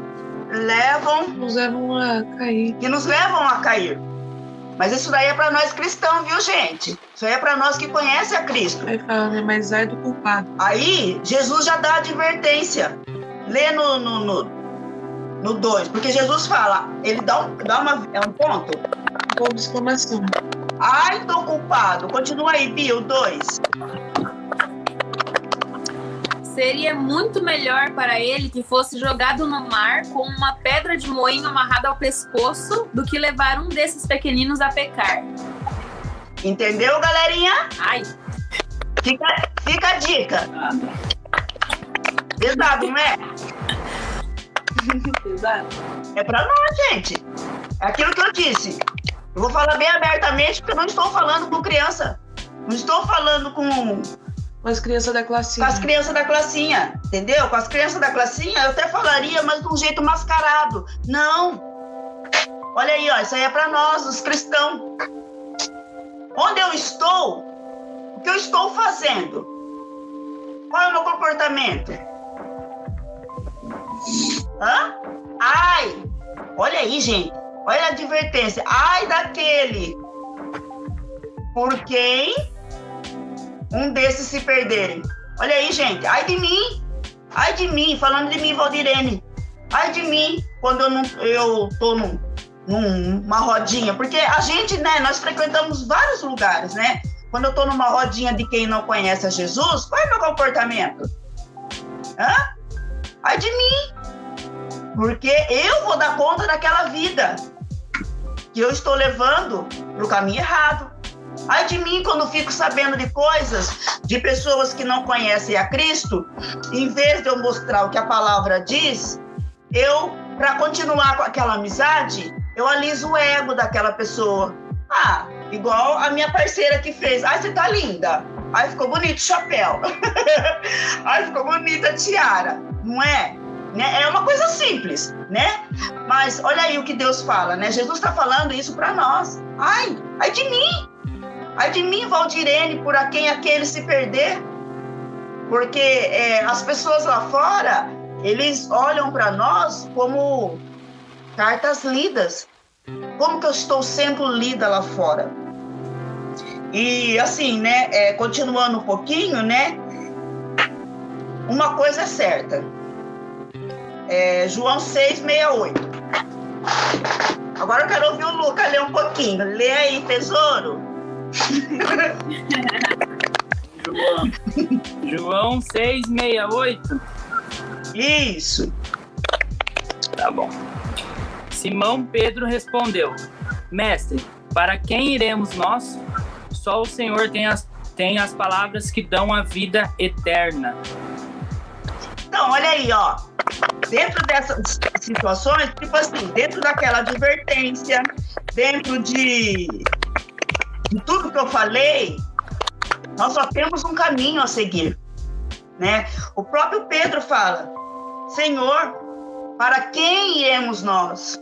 levam Nos levam a cair. que nos levam a cair. Mas isso daí é para nós cristãos, viu, gente? Isso aí é para nós que conhecem a Cristo. Aí fala, né? Mas ai do culpado. Aí, Jesus já dá advertência. Lê no 2, no, no, no dois, porque Jesus fala, ele dá, um, dá uma, é um ponto. Ponto de exclamação. Ai do culpado. Continua aí, Bia, o 2. Seria muito melhor para ele que fosse jogado no mar com uma pedra de moinho amarrada ao pescoço do que levar um desses pequeninos a pecar. Entendeu, galerinha? Ai, Fica, fica a dica. Pesado, não é? *laughs* pesado. É para nós, gente. É aquilo que eu disse. Eu vou falar bem abertamente, porque eu não estou falando com criança. Não estou falando com, Com as crianças da classe. com as crianças da classinha, entendeu? Com as crianças da classinha, eu até falaria, mas de um jeito mascarado. Não. Olha aí, ó, isso aí é para nós, os cristãos. Onde eu estou, o que eu estou fazendo? Qual é o meu comportamento? Hã? Ai! Olha aí, gente. Olha a advertência. Ai daquele por quem um desses se perderem. Olha aí, gente. Ai de mim. Ai de mim, falando de mim, Valdirene. Ai de mim, quando eu, não, eu tô num, numa rodinha, porque a gente, né, nós frequentamos vários lugares, né? Quando eu tô numa rodinha de quem não conhece a Jesus, qual é meu comportamento? Hã? Ai de mim. Porque eu vou dar conta daquela vida que eu estou levando para o caminho errado. Ai de mim quando fico sabendo de coisas de pessoas que não conhecem a Cristo, em vez de eu mostrar o que a palavra diz, eu, para continuar com aquela amizade, eu aliso o ego daquela pessoa. Ah, igual a minha parceira que fez. Ai, você tá linda. Ai, ficou bonito o chapéu. *laughs* Ai, ficou bonita a tiara. Não é? Né? É uma coisa simples, né? Mas olha aí o que Deus fala, né? Jesus está falando isso para nós. Ai, ai de mim. Ai de mim, Valdirene, por a quem aquele se perder. Porque é, as pessoas lá fora, eles olham para nós como cartas lidas. Como que eu estou sendo lida lá fora? E assim, né, é, continuando um pouquinho, né, uma coisa é certa. É, João 6,68. Agora eu quero ouvir o Luca ler um pouquinho. Lê aí, tesouro. *laughs* João, João 668. Isso. Tá bom. Simão Pedro respondeu: Mestre, para quem iremos nós? Só o Senhor tem as, tem as palavras que dão a vida eterna. Então, olha aí, ó. Dentro dessas situações, tipo assim, dentro daquela advertência, dentro de, de tudo que eu falei, nós só temos um caminho a seguir, né? O próprio Pedro fala: Senhor, para quem iremos nós?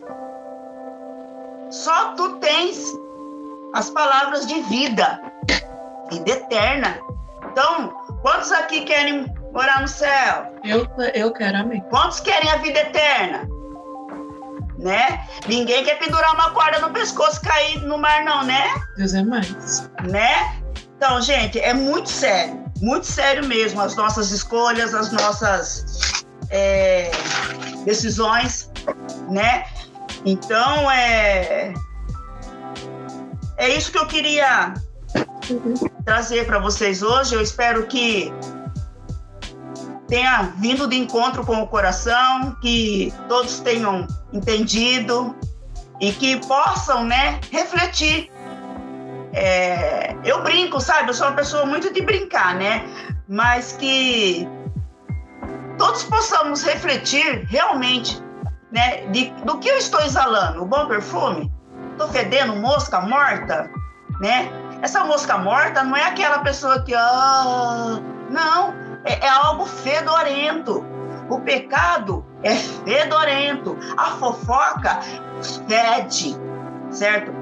Só tu tens as palavras de vida, vida eterna. Então, quantos aqui querem morar no céu? Eu, eu quero, amém. Quantos querem a vida eterna? Né? Ninguém quer pendurar uma corda no pescoço e cair no mar, não, né? Deus é mais. Né? Então, gente, é muito sério, muito sério mesmo as nossas escolhas, as nossas é, decisões, né? Então, é, é isso que eu queria trazer para vocês hoje. Eu espero que tenha vindo de encontro com o coração, que todos tenham entendido e que possam, né, refletir. É, eu brinco, sabe? Eu sou uma pessoa muito de brincar, né? Mas que todos possamos refletir realmente, né, de, do que eu estou exalando. O bom perfume? Estou fedendo mosca morta, né? Essa mosca morta não é aquela pessoa que, ah, não, é, é algo fedorento. O pecado é fedorento. A fofoca fede, certo?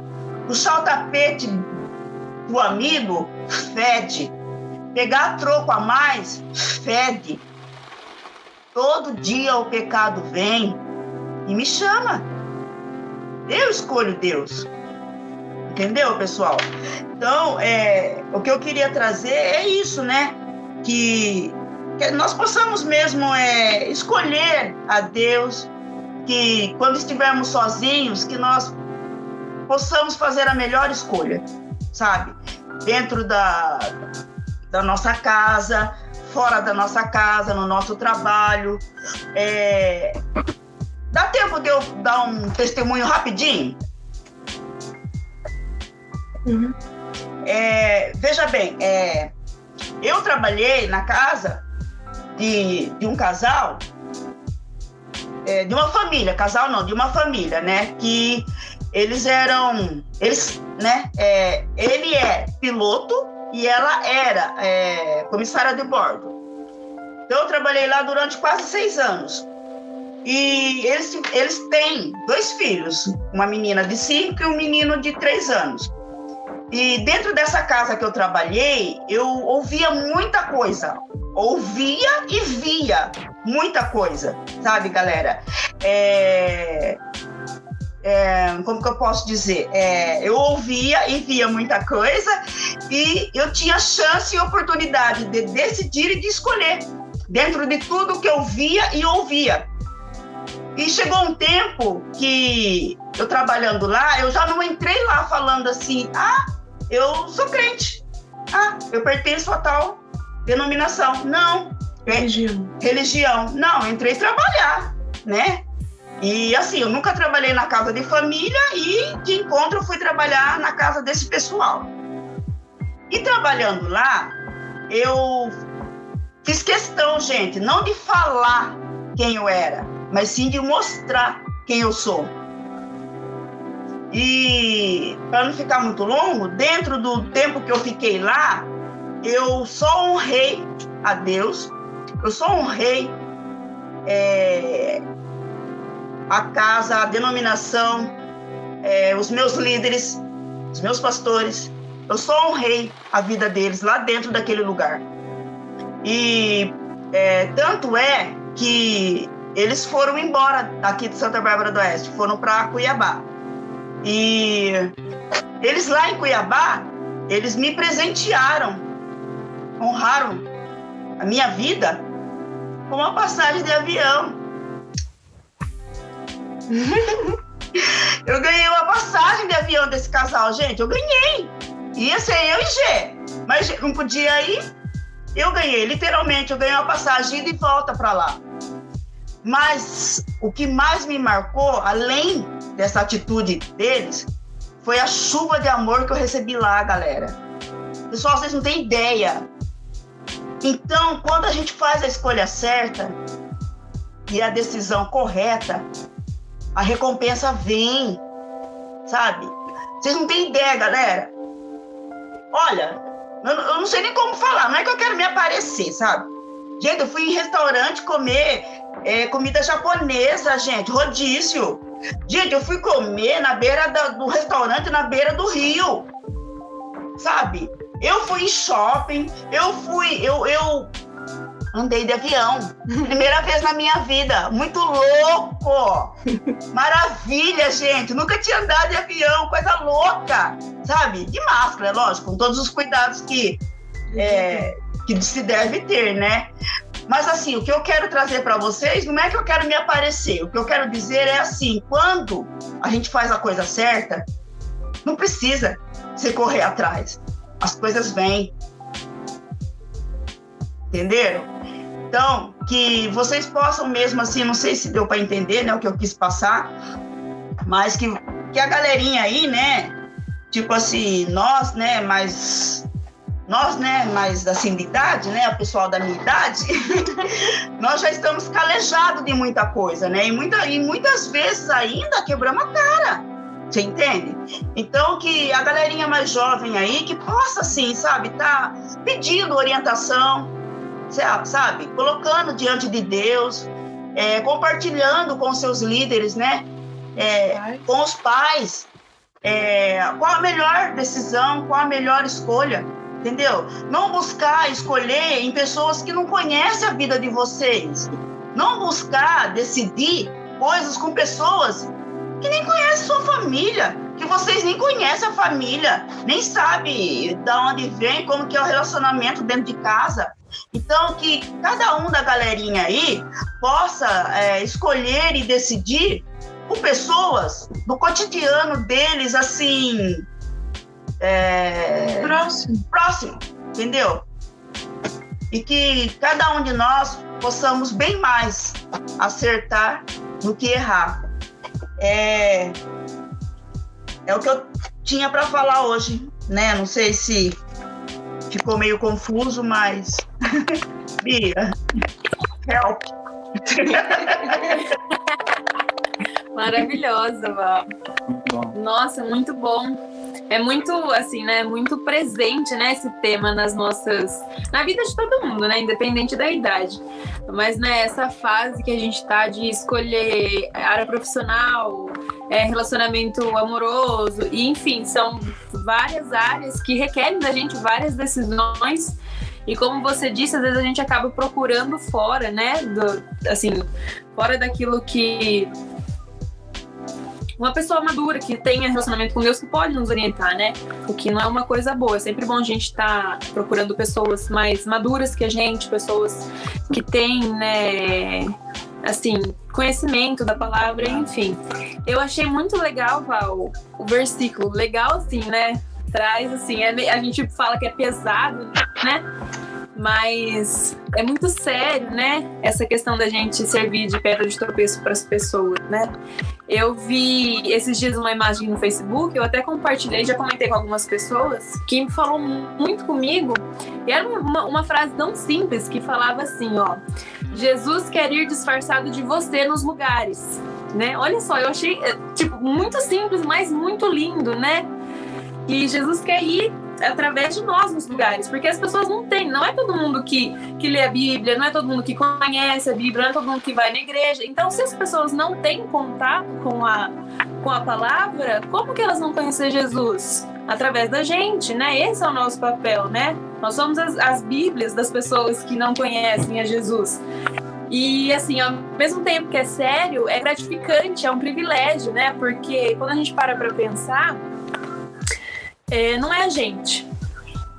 Puxar o tapete do amigo fede. Pegar troco a mais fede. Todo dia o pecado vem e me chama. Eu escolho Deus. Entendeu, pessoal? Então, é, o que eu queria trazer é isso, né? Que, que nós possamos mesmo é, escolher a Deus, que quando estivermos sozinhos, que nós possamos fazer a melhor escolha, sabe? Dentro da, da nossa casa, fora da nossa casa, no nosso trabalho. É... Dá tempo de eu dar um testemunho rapidinho? Uhum. É, veja bem, é, eu trabalhei na casa de, de um casal, é, de uma família, casal não, de uma família, né? Que eles eram, eles, né? É, ele é piloto e ela era é, comissária de bordo. Então eu trabalhei lá durante quase seis anos. E eles, eles têm dois filhos, uma menina de cinco e um menino de três anos. E dentro dessa casa que eu trabalhei, eu ouvia muita coisa. Ouvia e via muita coisa, sabe, galera? É... É, como que eu posso dizer? É, eu ouvia e via muita coisa e eu tinha chance e oportunidade de decidir e de escolher dentro de tudo que eu via e ouvia. E chegou um tempo que eu trabalhando lá, eu já não entrei lá falando assim, ah, eu sou crente. Ah, eu pertenço a tal denominação. Não. Religião. Religião. Não, eu entrei trabalhar, né? E assim, eu nunca trabalhei na casa de família e de encontro eu fui trabalhar na casa desse pessoal. E trabalhando lá, eu fiz questão, gente, não de falar quem eu era, mas sim de mostrar quem eu sou. E para não ficar muito longo, dentro do tempo que eu fiquei lá, eu só honrei a Deus, eu só honrei é, a casa, a denominação, é, os meus líderes, os meus pastores. Eu só honrei a vida deles lá dentro daquele lugar. E é, tanto é que eles foram embora aqui de Santa Bárbara do Oeste, foram para Cuiabá. E eles lá em Cuiabá, eles me presentearam, honraram a minha vida com uma passagem de avião. *laughs* eu ganhei uma passagem de avião desse casal, gente. Eu ganhei. Ia ser eu e G. Mas não podia ir. Eu ganhei, literalmente, eu ganhei uma passagem de volta para lá. Mas o que mais me marcou, além dessa atitude deles, foi a chuva de amor que eu recebi lá, galera. Pessoal, vocês não têm ideia. Então, quando a gente faz a escolha certa e a decisão correta, a recompensa vem, sabe? Vocês não têm ideia, galera. Olha, eu, não sei nem como falar, não é que eu quero me aparecer, sabe? Gente, eu fui em restaurante comer é, comida japonesa, gente, rodízio. Gente, eu fui comer na beira da, do restaurante, na beira do rio. Sabe? Eu fui em shopping, eu fui, eu, eu andei de avião. *laughs* Primeira vez na minha vida. Muito louco! Maravilha, gente! Nunca tinha andado de avião, coisa louca! Sabe? De máscara, lógico, com todos os cuidados que, é, que se deve ter, né? Mas assim, o que eu quero trazer para vocês não é que eu quero me aparecer. O que eu quero dizer é assim, quando a gente faz a coisa certa, não precisa você correr atrás. As coisas vêm. Entenderam? Então, que vocês possam mesmo assim, não sei se deu para entender, né, o que eu quis passar, mas que, que a galerinha aí, né, tipo assim, nós, né, mais nós, né, mais assim de idade, né, o pessoal da minha idade, *laughs* nós já estamos calejados de muita coisa, né, e, muita, e muitas vezes ainda quebramos a cara, você entende? Então que a galerinha mais jovem aí que possa, assim, sabe, tá pedindo orientação, sabe, colocando diante de Deus, é, compartilhando com seus líderes, né, é, com os pais, é, qual a melhor decisão, qual a melhor escolha entendeu? Não buscar escolher em pessoas que não conhecem a vida de vocês. Não buscar decidir coisas com pessoas que nem conhecem sua família, que vocês nem conhecem a família, nem sabe de onde vem, como que é o relacionamento dentro de casa. Então, que cada um da galerinha aí possa é, escolher e decidir com pessoas do cotidiano deles, assim, é, Próximo. próximo, entendeu? E que cada um de nós possamos bem mais acertar do que errar. É, é o que eu tinha para falar hoje, né? Não sei se ficou meio confuso, mas *laughs* Bia, help. *laughs* Maravilhosa, Val. Nossa, muito bom. É muito, assim, né? Muito presente, né? Esse tema nas nossas. Na vida de todo mundo, né? Independente da idade. Mas, né, essa fase que a gente tá de escolher área profissional, é, relacionamento amoroso, e enfim, são várias áreas que requerem da gente várias decisões. E como você disse, às vezes a gente acaba procurando fora, né? Do, assim, fora daquilo que uma pessoa madura que tenha relacionamento com Deus que pode nos orientar, né? O que não é uma coisa boa. É sempre bom a gente estar tá procurando pessoas mais maduras que a gente, pessoas que têm, né? Assim, conhecimento da palavra, enfim. Eu achei muito legal, Val, o versículo. Legal assim, né? Traz assim, é, a gente fala que é pesado, né? Mas é muito sério, né? Essa questão da gente servir de pedra de tropeço para as pessoas, né? Eu vi esses dias uma imagem no Facebook, eu até compartilhei, já comentei com algumas pessoas, que falou muito comigo. E era uma, uma frase tão simples que falava assim, ó: Jesus quer ir disfarçado de você nos lugares, né? Olha só, eu achei eh, tipo muito simples, mas muito lindo, né? E Jesus quer ir através de nós nos lugares, porque as pessoas não têm, não é todo mundo que, que lê a Bíblia, não é todo mundo que conhece a Bíblia, não é todo mundo que vai na igreja. Então, se as pessoas não têm contato com a, com a palavra, como que elas vão conhecer Jesus? Através da gente, né? Esse é o nosso papel, né? Nós somos as, as Bíblias das pessoas que não conhecem a Jesus. E assim, ao mesmo tempo que é sério, é gratificante, é um privilégio, né? Porque quando a gente para para pensar, é, não é a gente,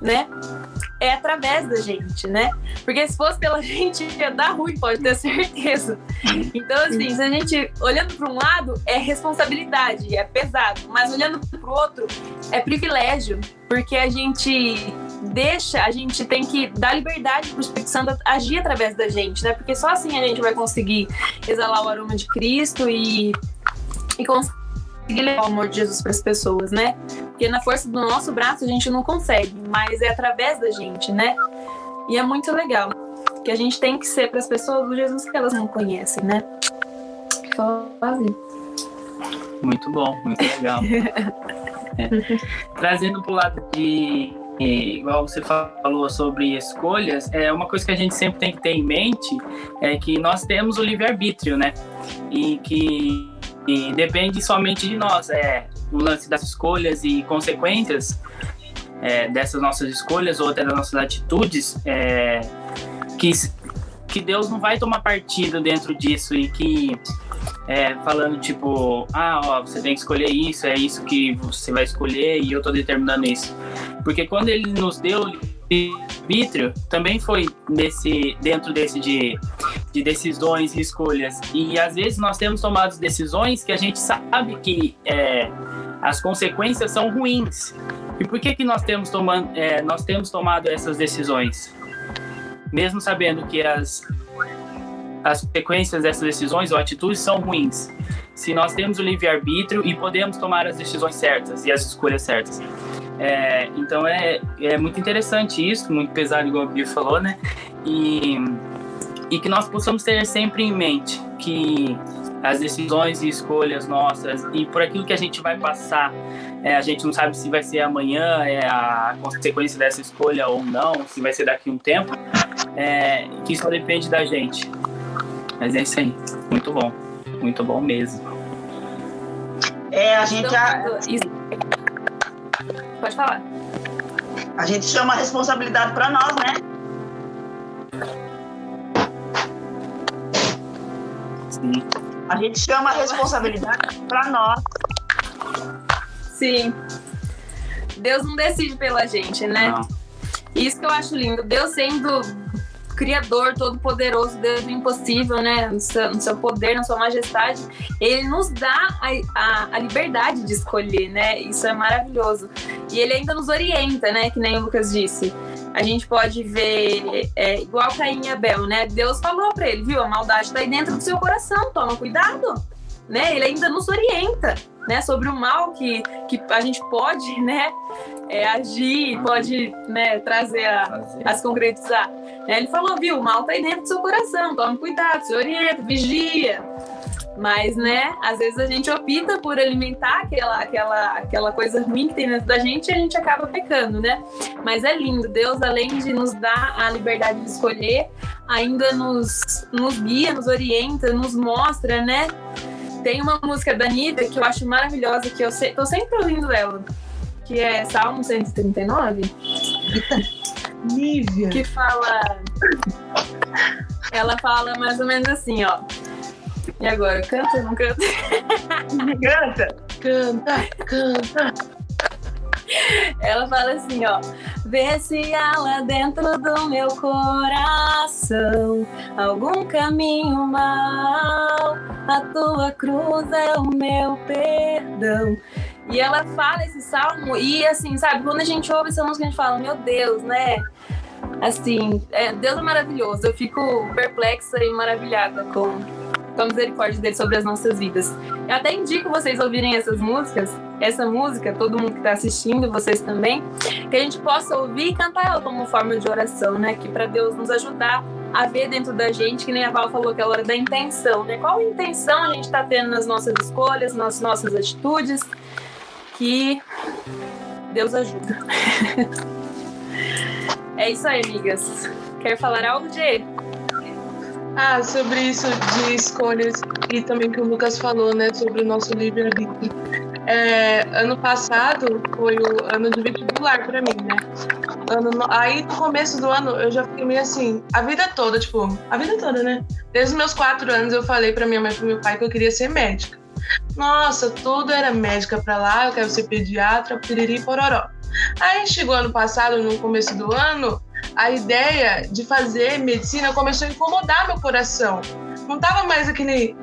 né? É através da gente, né? Porque se fosse pela *laughs* gente, ia dar ruim, pode ter certeza. Então, assim, se a gente, olhando para um lado, é responsabilidade, é pesado, mas olhando para o outro, é privilégio, porque a gente deixa, a gente tem que dar liberdade para o Espírito Santo agir através da gente, né? Porque só assim a gente vai conseguir exalar o aroma de Cristo e, e conseguir conseguir levar o amor de Jesus para as pessoas, né? Porque na força do nosso braço a gente não consegue, mas é através da gente, né? E é muito legal. Que a gente tem que ser para as pessoas o Jesus que elas não conhecem, né? Só assim. Muito bom, muito legal. é. *laughs* Trazendo para o lado de igual você falou sobre escolhas, é uma coisa que a gente sempre tem que ter em mente é que nós temos o livre-arbítrio, né? E que e depende somente de nós. É o lance das escolhas e consequências é, dessas nossas escolhas ou até das nossas atitudes, é, que, que Deus não vai tomar partido dentro disso e que é, falando tipo, ah, ó, você tem que escolher isso, é isso que você vai escolher e eu tô determinando isso. Porque quando ele nos deu arbítrio também foi nesse, dentro desse de, de decisões e escolhas. E às vezes nós temos tomado decisões que a gente sabe que é, as consequências são ruins. E por que, que nós, temos tomando, é, nós temos tomado essas decisões? Mesmo sabendo que as, as consequências dessas decisões ou atitudes são ruins. Se nós temos o livre-arbítrio e podemos tomar as decisões certas e as escolhas certas. É, então é, é muito interessante isso, muito pesado, igual o Bia falou, né? E, e que nós possamos ter sempre em mente que as decisões e escolhas nossas e por aquilo que a gente vai passar, é, a gente não sabe se vai ser amanhã é a consequência dessa escolha ou não, se vai ser daqui a um tempo, é, que só depende da gente. Mas é isso aí, muito bom, muito bom mesmo. É, a gente. Então, Pode falar. A gente chama a responsabilidade para nós, né? Sim. A gente chama a responsabilidade para nós. Sim. Deus não decide pela gente, né? Não. Isso que eu acho lindo. Deus sendo Criador, Todo-Poderoso, Deus do impossível, né? No seu, no seu, poder, na sua majestade, ele nos dá a, a, a, liberdade de escolher, né? Isso é maravilhoso. E ele ainda nos orienta, né? Que nem o Lucas disse. A gente pode ver, é, igual Caim e Abel, né? Deus falou para ele, viu? A maldade está aí dentro do seu coração, toma cuidado. Né? Ele ainda nos orienta, né? Sobre o mal que, que a gente pode, né? É, agir, pode né, trazer a, a se concretizar. Ele falou, viu, o mal tá aí dentro do seu coração, tome cuidado, se orienta, vigia. Mas, né, às vezes a gente opta por alimentar aquela, aquela, aquela coisa ruim que tem dentro da gente e a gente acaba pecando, né? Mas é lindo, Deus, além de nos dar a liberdade de escolher, ainda nos, nos guia, nos orienta, nos mostra, né? Tem uma música da Anitta que eu acho maravilhosa, que eu se, tô sempre ouvindo ela, que é Salmo 139. Nívia. Que fala. Ela fala mais ou menos assim, ó. E agora, canta ou não canta? Canta! Canta, canta. Ela fala assim, ó. Vê se há lá dentro do meu coração algum caminho mal. A tua cruz é o meu perdão. E ela fala esse salmo, e assim, sabe, quando a gente ouve essa música, a gente fala, meu Deus, né? Assim, é, Deus é maravilhoso. Eu fico perplexa e maravilhada com, com a misericórdia dele sobre as nossas vidas. Eu até indico vocês ouvirem essas músicas, essa música, todo mundo que está assistindo, vocês também, que a gente possa ouvir e cantar ela como forma de oração, né? Que para Deus nos ajudar a ver dentro da gente, que nem a Val falou aquela hora da intenção, né? Qual intenção a gente está tendo nas nossas escolhas, nas nossas atitudes, que Deus ajuda. *laughs* é isso aí, amigas. Quer falar algo, Diego? Ah, sobre isso de escolhas e também que o Lucas falou, né, sobre o nosso livre-arbítrio. É, ano passado foi o ano de vestibular para mim, né? Ano, aí no começo do ano eu já fiquei meio assim, a vida toda, tipo, a vida toda, né? Desde os meus quatro anos eu falei para minha mãe e pro meu pai que eu queria ser médica. Nossa, tudo era médica para lá, eu quero ser pediatra, piriri pororó. Aí chegou ano passado, no começo do ano, a ideia de fazer medicina começou a incomodar meu coração. Não tava mais aquele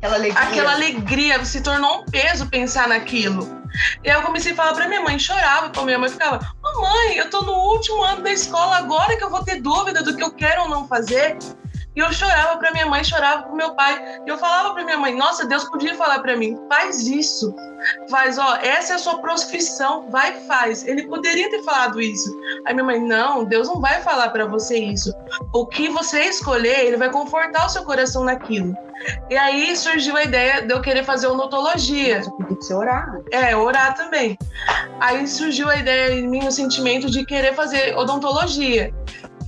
Aquela alegria. aquela alegria, se tornou um peso pensar naquilo. E aí eu comecei a falar pra minha mãe, chorava pra minha mãe, ficava, mamãe, eu tô no último ano da escola, agora que eu vou ter dúvida do que eu quero ou não fazer. E eu chorava pra minha mãe, chorava pro meu pai. E eu falava pra minha mãe, nossa, Deus podia falar pra mim, faz isso. Faz, ó, essa é a sua profissão, vai faz. Ele poderia ter falado isso. Aí minha mãe, não, Deus não vai falar pra você isso. O que você escolher, ele vai confortar o seu coração naquilo. E aí surgiu a ideia de eu querer fazer odontologia. Tem que ser orar. né? É, orar também. Aí surgiu a ideia em mim, o sentimento de querer fazer odontologia.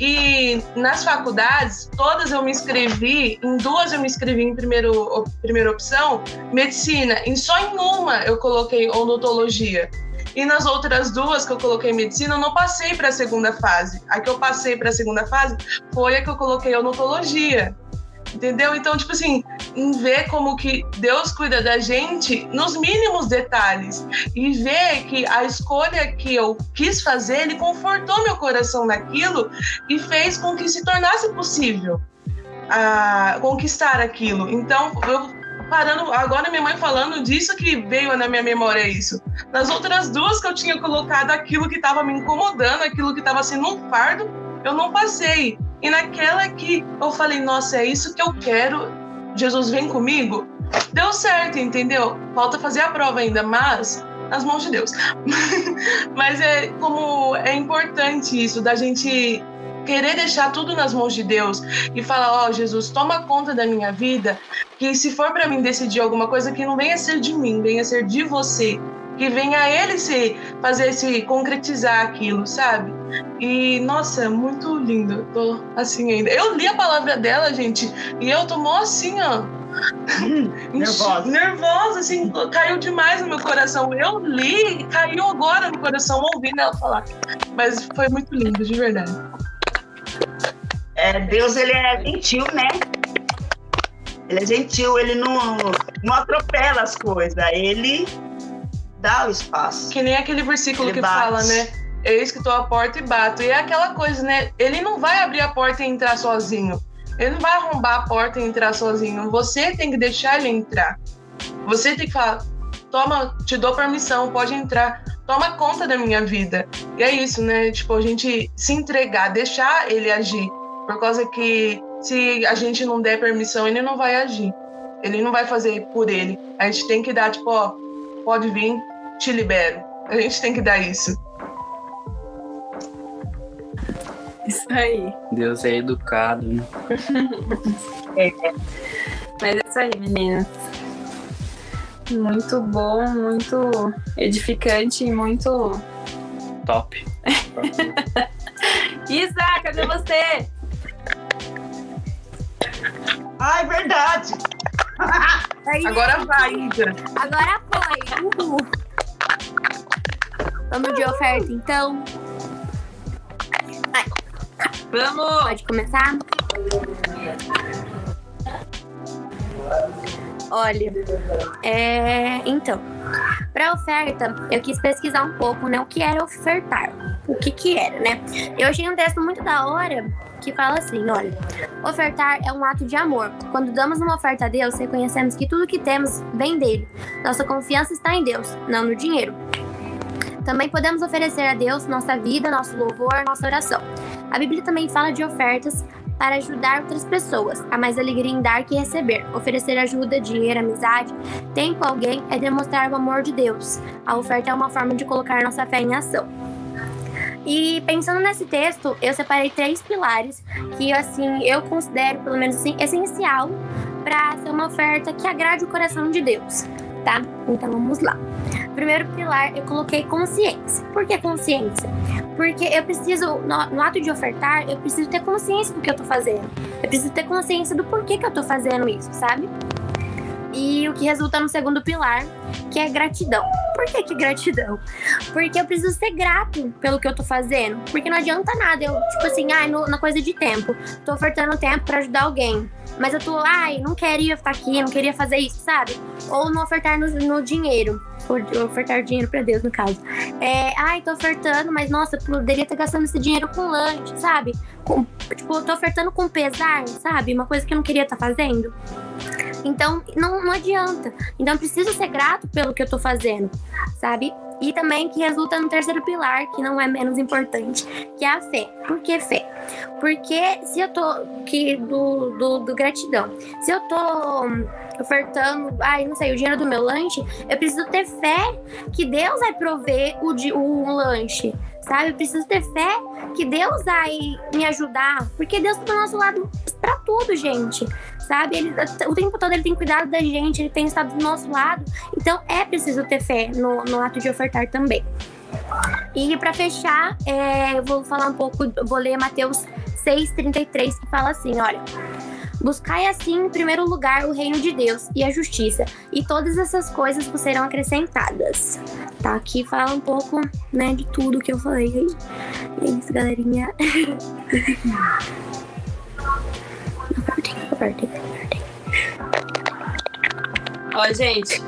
E nas faculdades, todas eu me inscrevi, em duas eu me inscrevi em primeiro, primeira opção, medicina, e só em uma eu coloquei odontologia. E nas outras duas que eu coloquei medicina, eu não passei para a segunda fase. A que eu passei para a segunda fase foi a que eu coloquei odontologia. Entendeu? Então, tipo assim, em ver como que Deus cuida da gente nos mínimos detalhes e ver que a escolha que eu quis fazer, ele confortou meu coração naquilo e fez com que se tornasse possível ah, conquistar aquilo. Então, eu parando, agora minha mãe falando disso que veio na minha memória isso. Nas outras duas que eu tinha colocado aquilo que estava me incomodando, aquilo que estava sendo um fardo, eu não passei. E naquela que eu falei, nossa, é isso que eu quero, Jesus vem comigo, deu certo, entendeu? Falta fazer a prova ainda, mas nas mãos de Deus. *laughs* mas é como é importante isso, da gente querer deixar tudo nas mãos de Deus e falar, ó, oh, Jesus, toma conta da minha vida, que se for para mim decidir alguma coisa que não venha ser de mim, venha ser de você, que venha ele se fazer se concretizar aquilo, sabe? E nossa, muito lindo. Tô assim ainda. Eu li a palavra dela, gente, e eu tô mó assim, ó. *laughs* Nervosa. Nervosa, assim, caiu demais no meu coração. Eu li e caiu agora no coração ouvindo ela falar. Mas foi muito lindo, de verdade. É, Deus, ele é gentil, né? Ele é gentil, ele não, não atropela as coisas, ele dá o espaço. Que nem aquele versículo Ele que bate. fala, né? Eis que estou à porta e bato. E é aquela coisa, né? Ele não vai abrir a porta e entrar sozinho. Ele não vai arrombar a porta e entrar sozinho. Você tem que deixar ele entrar. Você tem que falar: toma, te dou permissão, pode entrar. Toma conta da minha vida. E é isso, né? Tipo, a gente se entregar, deixar ele agir. Por causa que se a gente não der permissão, ele não vai agir. Ele não vai fazer por ele. A gente tem que dar, tipo, ó, pode vir, te libero. A gente tem que dar isso. Isso aí. Deus é educado, né? *laughs* Mas é isso aí, meninas. Muito bom, muito edificante e muito. Top. *laughs* Isa, cadê você? Ah, *laughs* é verdade. Aí, Agora vai, Ida. Agora foi. Uhul. Vamos de oferta, então. Vamos! Pode começar? Olha, é, então, para oferta, eu quis pesquisar um pouco, né, o que era ofertar, o que que era, né? Eu achei um texto muito da hora que fala assim, olha, ofertar é um ato de amor. Quando damos uma oferta a Deus, reconhecemos que tudo que temos vem dele. Nossa confiança está em Deus, não no dinheiro. Também podemos oferecer a Deus nossa vida, nosso louvor, nossa oração. A Bíblia também fala de ofertas para ajudar outras pessoas. Há mais alegria em dar que receber. Oferecer ajuda, dinheiro, amizade, tempo a alguém é demonstrar o amor de Deus. A oferta é uma forma de colocar nossa fé em ação. E pensando nesse texto, eu separei três pilares que assim eu considero, pelo menos assim, essencial para ser uma oferta que agrade o coração de Deus, tá? Então vamos lá. Primeiro pilar, eu coloquei consciência. Por que consciência? Porque eu preciso, no, no, ato de ofertar, eu preciso ter consciência do que eu tô fazendo. Eu preciso ter consciência do porquê que eu tô fazendo isso, sabe? E o que resulta no segundo pilar, que é gratidão. Por que, que gratidão? Porque eu preciso ser grato pelo que eu tô fazendo. Porque não adianta nada eu, tipo assim, ai, ah, na coisa de tempo, tô ofertando tempo para ajudar alguém. Mas eu tô, ai, não queria estar aqui, não queria fazer isso, sabe? Ou não ofertar no, no dinheiro. Ofertar dinheiro para Deus, no caso. É, ai, tô ofertando, mas nossa, poderia estar gastando esse dinheiro com lanche, sabe? Com, tipo, tô ofertando com pesar, sabe? Uma coisa que eu não queria estar fazendo. Então, não, não adianta. Então, eu preciso ser grato pelo que eu tô fazendo, sabe? E também que resulta no terceiro pilar, que não é menos importante, que é a fé. Por que fé? Porque se eu tô. Que do, do, do gratidão. Se eu tô ofertando, ai, não sei, o dinheiro do meu lanche, eu preciso ter fé que Deus vai prover o, o lanche, sabe? Eu preciso ter fé que Deus vai me ajudar, porque Deus tá do nosso lado para tudo, gente sabe? Ele, o tempo todo ele tem cuidado da gente, ele tem estado do nosso lado. Então é preciso ter fé no, no ato de ofertar também. E para fechar, é, eu vou falar um pouco, vou ler Mateus 6,33, que fala assim: olha. Buscai assim, em primeiro lugar, o reino de Deus e a justiça, e todas essas coisas vos serão acrescentadas. Tá, aqui fala um pouco, né, de tudo que eu falei. É isso, galerinha. *laughs* Ó, gente.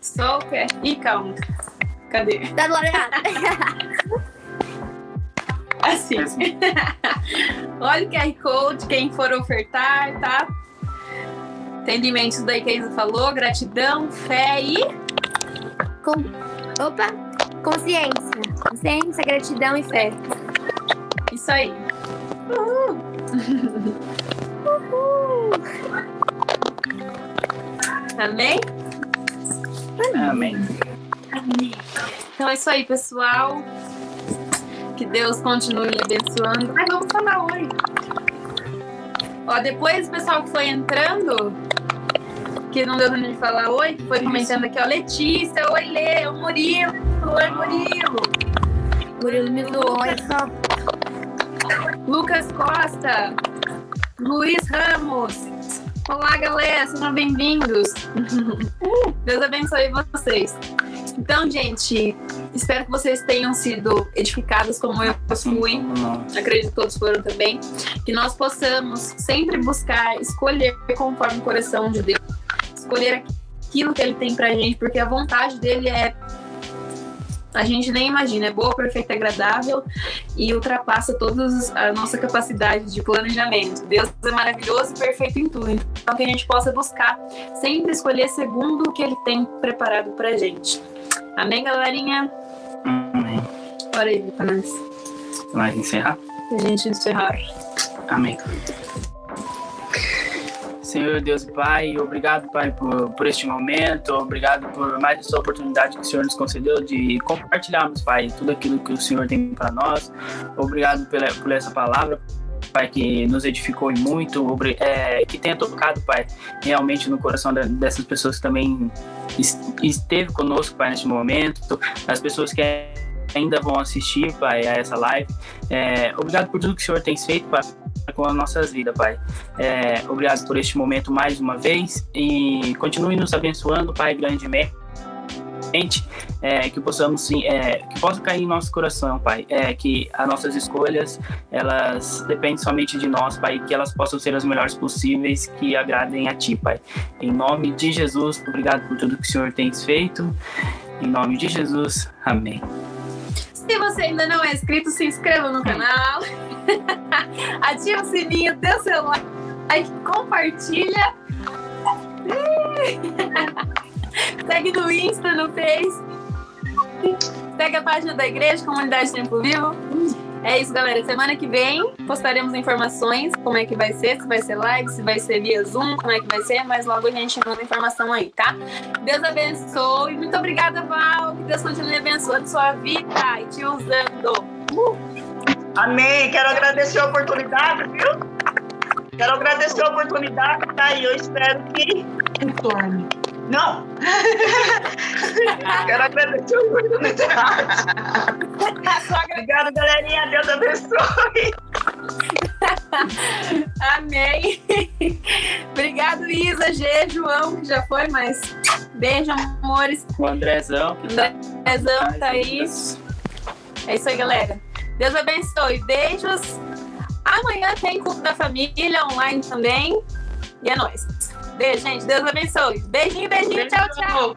Só o pé. Ih, calma. Cadê? Tá do lado errado. *laughs* assim. Olha o QR Code, quem for ofertar, tá? Entendimentos daí que a Isa falou, gratidão, fé e. Com... Opa! Consciência. Consciência, gratidão e fé. Isso aí. Uhul. *laughs* Amém? Amém. Amém. Então é isso aí, pessoal. Que Deus continue abençoando. Ai, vamos falar oi. Ó, depois o pessoal que foi entrando, que não deu tempo de falar oi, que foi comentando aqui, ó, Letícia, oi Lê, o Murilo, oi Murilo. Murilo me doou. Lucas Costa, Luiz Ramos. Olá, galera, sejam bem-vindos. *laughs* Deus abençoe vocês. Então, gente, espero que vocês tenham sido edificados como eu fui. Acredito que todos foram também. Que nós possamos sempre buscar escolher conforme o coração de Deus. Escolher aquilo que Ele tem pra gente, porque a vontade dele é a gente nem imagina, é boa, perfeita, agradável e ultrapassa todas a nossa capacidade de planejamento. Deus é maravilhoso e perfeito em tudo. Então que a gente possa buscar sempre escolher segundo o que ele tem preparado pra gente. Amém, galerinha? Amém. Bora aí, nós. Vai encerrar? A gente encerrar. Amém. Senhor Deus e Pai, obrigado, Pai, por, por este momento, obrigado por mais essa oportunidade que o Senhor nos concedeu de compartilharmos, Pai, tudo aquilo que o Senhor tem para nós. Obrigado pela, por essa palavra, Pai, que nos edificou muito, é, que tenha tocado, Pai, realmente no coração dessas pessoas que também esteve conosco, Pai, neste momento, as pessoas que ainda vão assistir, Pai, a essa live. É, obrigado por tudo que o Senhor tem feito, Pai com as nossas vidas, Pai. É, obrigado por este momento mais uma vez e continue nos abençoando, Pai, grandemente. é, que possamos sim, é, que possa cair em nosso coração, Pai, é, que as nossas escolhas elas dependem somente de nós, Pai, que elas possam ser as melhores possíveis, que agradem a Ti, Pai. Em nome de Jesus, obrigado por tudo que o Senhor tem feito. Em nome de Jesus, Amém. Se você ainda não é inscrito, se inscreva no canal, *laughs* ativa o sininho, dê o seu like, compartilha. *laughs* Segue no Insta, no Face. Segue a página da igreja, Comunidade Tempo Vivo. É isso, galera. Semana que vem postaremos informações, como é que vai ser, se vai ser live, se vai ser via Zoom, como é que vai ser, mas logo a gente manda informação aí, tá? Deus abençoe. Muito obrigada, Val. Que Deus continue abençoando sua vida e te usando. Uh. Amém. Quero agradecer a oportunidade, viu? Quero agradecer a oportunidade, tá? E eu espero que. Retorne. Não! *laughs* Quero agradecer a oportunidade. Obrigado, galerinha. Deus abençoe. *laughs* Amém. Obrigado, Isa, G, João, que já foi, mas beijo, amores. O Andrezão. Andrezão tá aí. É isso aí, galera. Deus abençoe. Beijos. Amanhã tem culto da família online também. E é nóis. Beijo, gente. Deus abençoe. Beijinho, beijinho. Tchau, tchau.